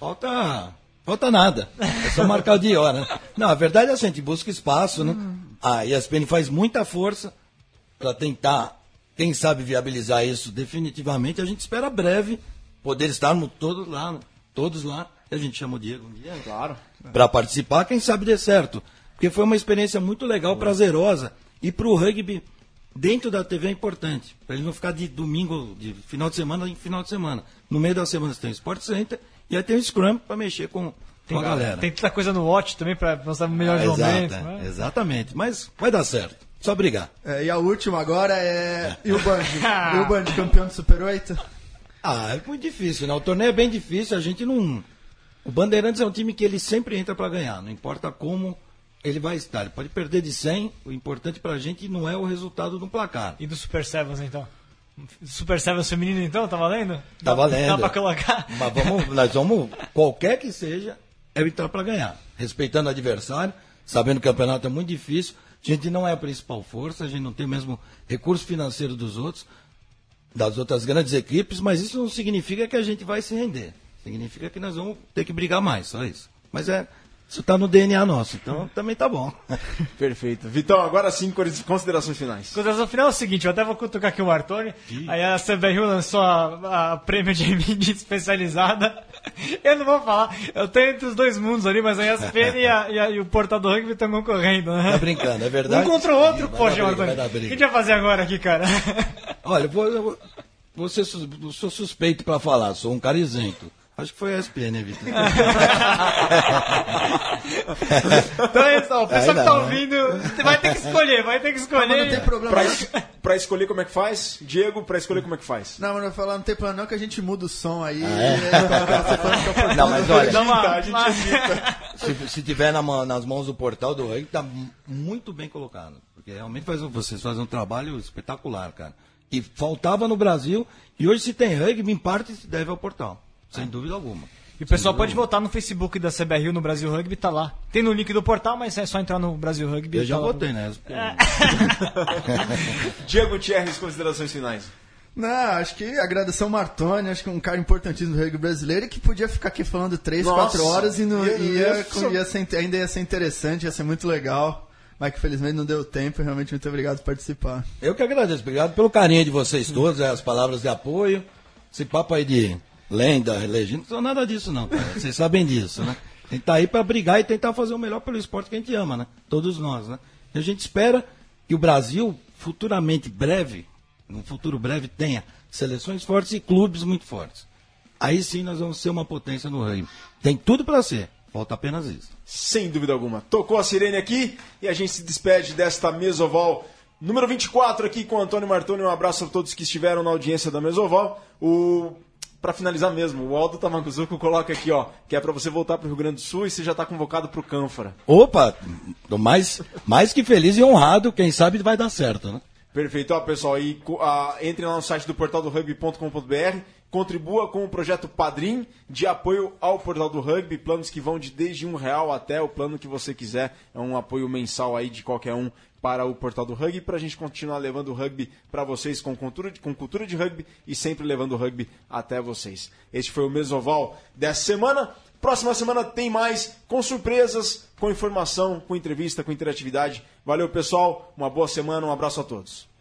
Falta. Falta nada. É só marcar o dia e hora. né? Não, a verdade é assim, a gente busca espaço, né? A ESPN faz muita força para tentar, quem sabe, viabilizar isso definitivamente. A gente espera breve poder estarmos todos lá, né? todos lá. E a gente chama o Diego um dia Claro. para participar, quem sabe dê certo. Porque foi uma experiência muito legal, prazerosa. E para o rugby, dentro da TV é importante. Para ele não ficar de domingo, de final de semana em final de semana. No meio da semana você tem o Sport Center e aí tem o Scrum para mexer com, com a galera. Tem tanta coisa no Watch também pra mostrar o melhor Exato, momento. é, né? Exatamente. Mas vai dar certo. Só brigar. É, e a última agora é. E o Band? e o Band, campeão do Super 8? Ah, é muito difícil, né? O torneio é bem difícil, a gente não. O Bandeirantes é um time que ele sempre entra para ganhar, não importa como ele vai estar. Ele pode perder de 100, o importante pra gente não é o resultado do placar. E do Super Sevens, então? Super Sevens feminino, então? Tá valendo? Tá valendo. Dá pra colocar? Mas vamos, nós vamos, qualquer que seja, é entrar para ganhar. Respeitando o adversário, sabendo que o campeonato é muito difícil. A gente não é a principal força, a gente não tem o mesmo recurso financeiro dos outros, das outras grandes equipes, mas isso não significa que a gente vai se render. Significa que nós vamos ter que brigar mais, só isso. Mas é, isso tá no DNA nosso, então também tá bom. Perfeito. Vitão, agora sim, considerações finais. Consideração final é o seguinte, eu até vou cutucar aqui o Artoni. Aí a CBRU lançou a, a prêmio de mídia especializada. Eu não vou falar, eu tenho entre os dois mundos ali, mas a ESPN e, a- e a- e o portal do rugby estão concorrendo, né? Tá brincando, é verdade? Um contra o outro, Vai poxa, dar O que a gente vai fazer agora aqui, cara? Olha, eu vou, eu vou, vou ser sou suspeito para falar, sou um cara isento. Acho que foi a ESPN, né, Vitor? Então é isso, ó, o pessoal que tá não, né? ouvindo vai ter que escolher, vai ter que escolher. Mas não tem problema. Pra, es- pra escolher como é que faz, Diego, pra escolher como é que faz. Não, mas não vou falar, não tem plano não que a gente muda o som aí. é? Você falando que eu Não, mas olha, Dá uma- a gente se, se tiver na nas mãos do portal do rugby, tá mu- muito bem colocado. Porque realmente faz, um- vocês fazem um trabalho espetacular, cara. E faltava no Brasil, e hoje se tem rugby, em parte se deve ao portal. Sem dúvida alguma. E o pessoal pode votar no Facebook da CBRU no Brasil Rugby, tá lá. Tem no link do portal, mas é só entrar no Brasil Rugby. Eu já tá lá. votei, né? Diego Gutierrez, considerações finais. Não, acho que agradecer ao Martoni, acho que é um cara importantíssimo do rugby brasileiro e que podia ficar aqui falando 3, Nossa, 4 horas e não, ia- ia, ser, ainda ia ser interessante, ia ser muito legal. Mas que felizmente não deu tempo e realmente muito obrigado por participar. Eu que agradeço. Obrigado pelo carinho de vocês todos, as palavras de apoio. Esse papo aí de lenda, legenda, não nada disso não. Vocês sabem disso, né? A gente tá aí para brigar e tentar fazer o melhor pelo esporte que a gente ama, né? Todos nós, né? E a gente espera que o Brasil, futuramente, breve, num futuro breve, tenha seleções fortes e clubes muito fortes. Aí sim nós vamos ser uma potência no rugby. Tem tudo para ser, falta apenas isso. Sem dúvida alguma. Tocou a sirene aqui e a gente se despede desta Mesoval número 24 aqui com o Antônio Martoni. Um abraço a todos que estiveram na audiência da Mesoval. O para finalizar mesmo, o Aldo Tamaguzuco coloca aqui, ó, que é para você voltar para o Rio Grande do Sul e você já está convocado para o Cânfora. Opa, tô mais, mais que feliz e honrado, quem sabe vai dar certo, né? Perfeito, ó, pessoal. E entre lá no site do portal do rugby.com.br, contribua com o projeto Padrim de apoio ao portal do rugby, planos que vão de desde um real até o plano que você quiser. É um apoio mensal aí de qualquer um para o portal do rugby, para a gente continuar levando o rugby para vocês com cultura, de, com cultura de rugby e sempre levando o rugby até vocês. Este foi o Mesoval dessa semana. Próxima semana tem mais, com surpresas, com informação, com entrevista, com interatividade. Valeu, pessoal. Uma boa semana, um abraço a todos.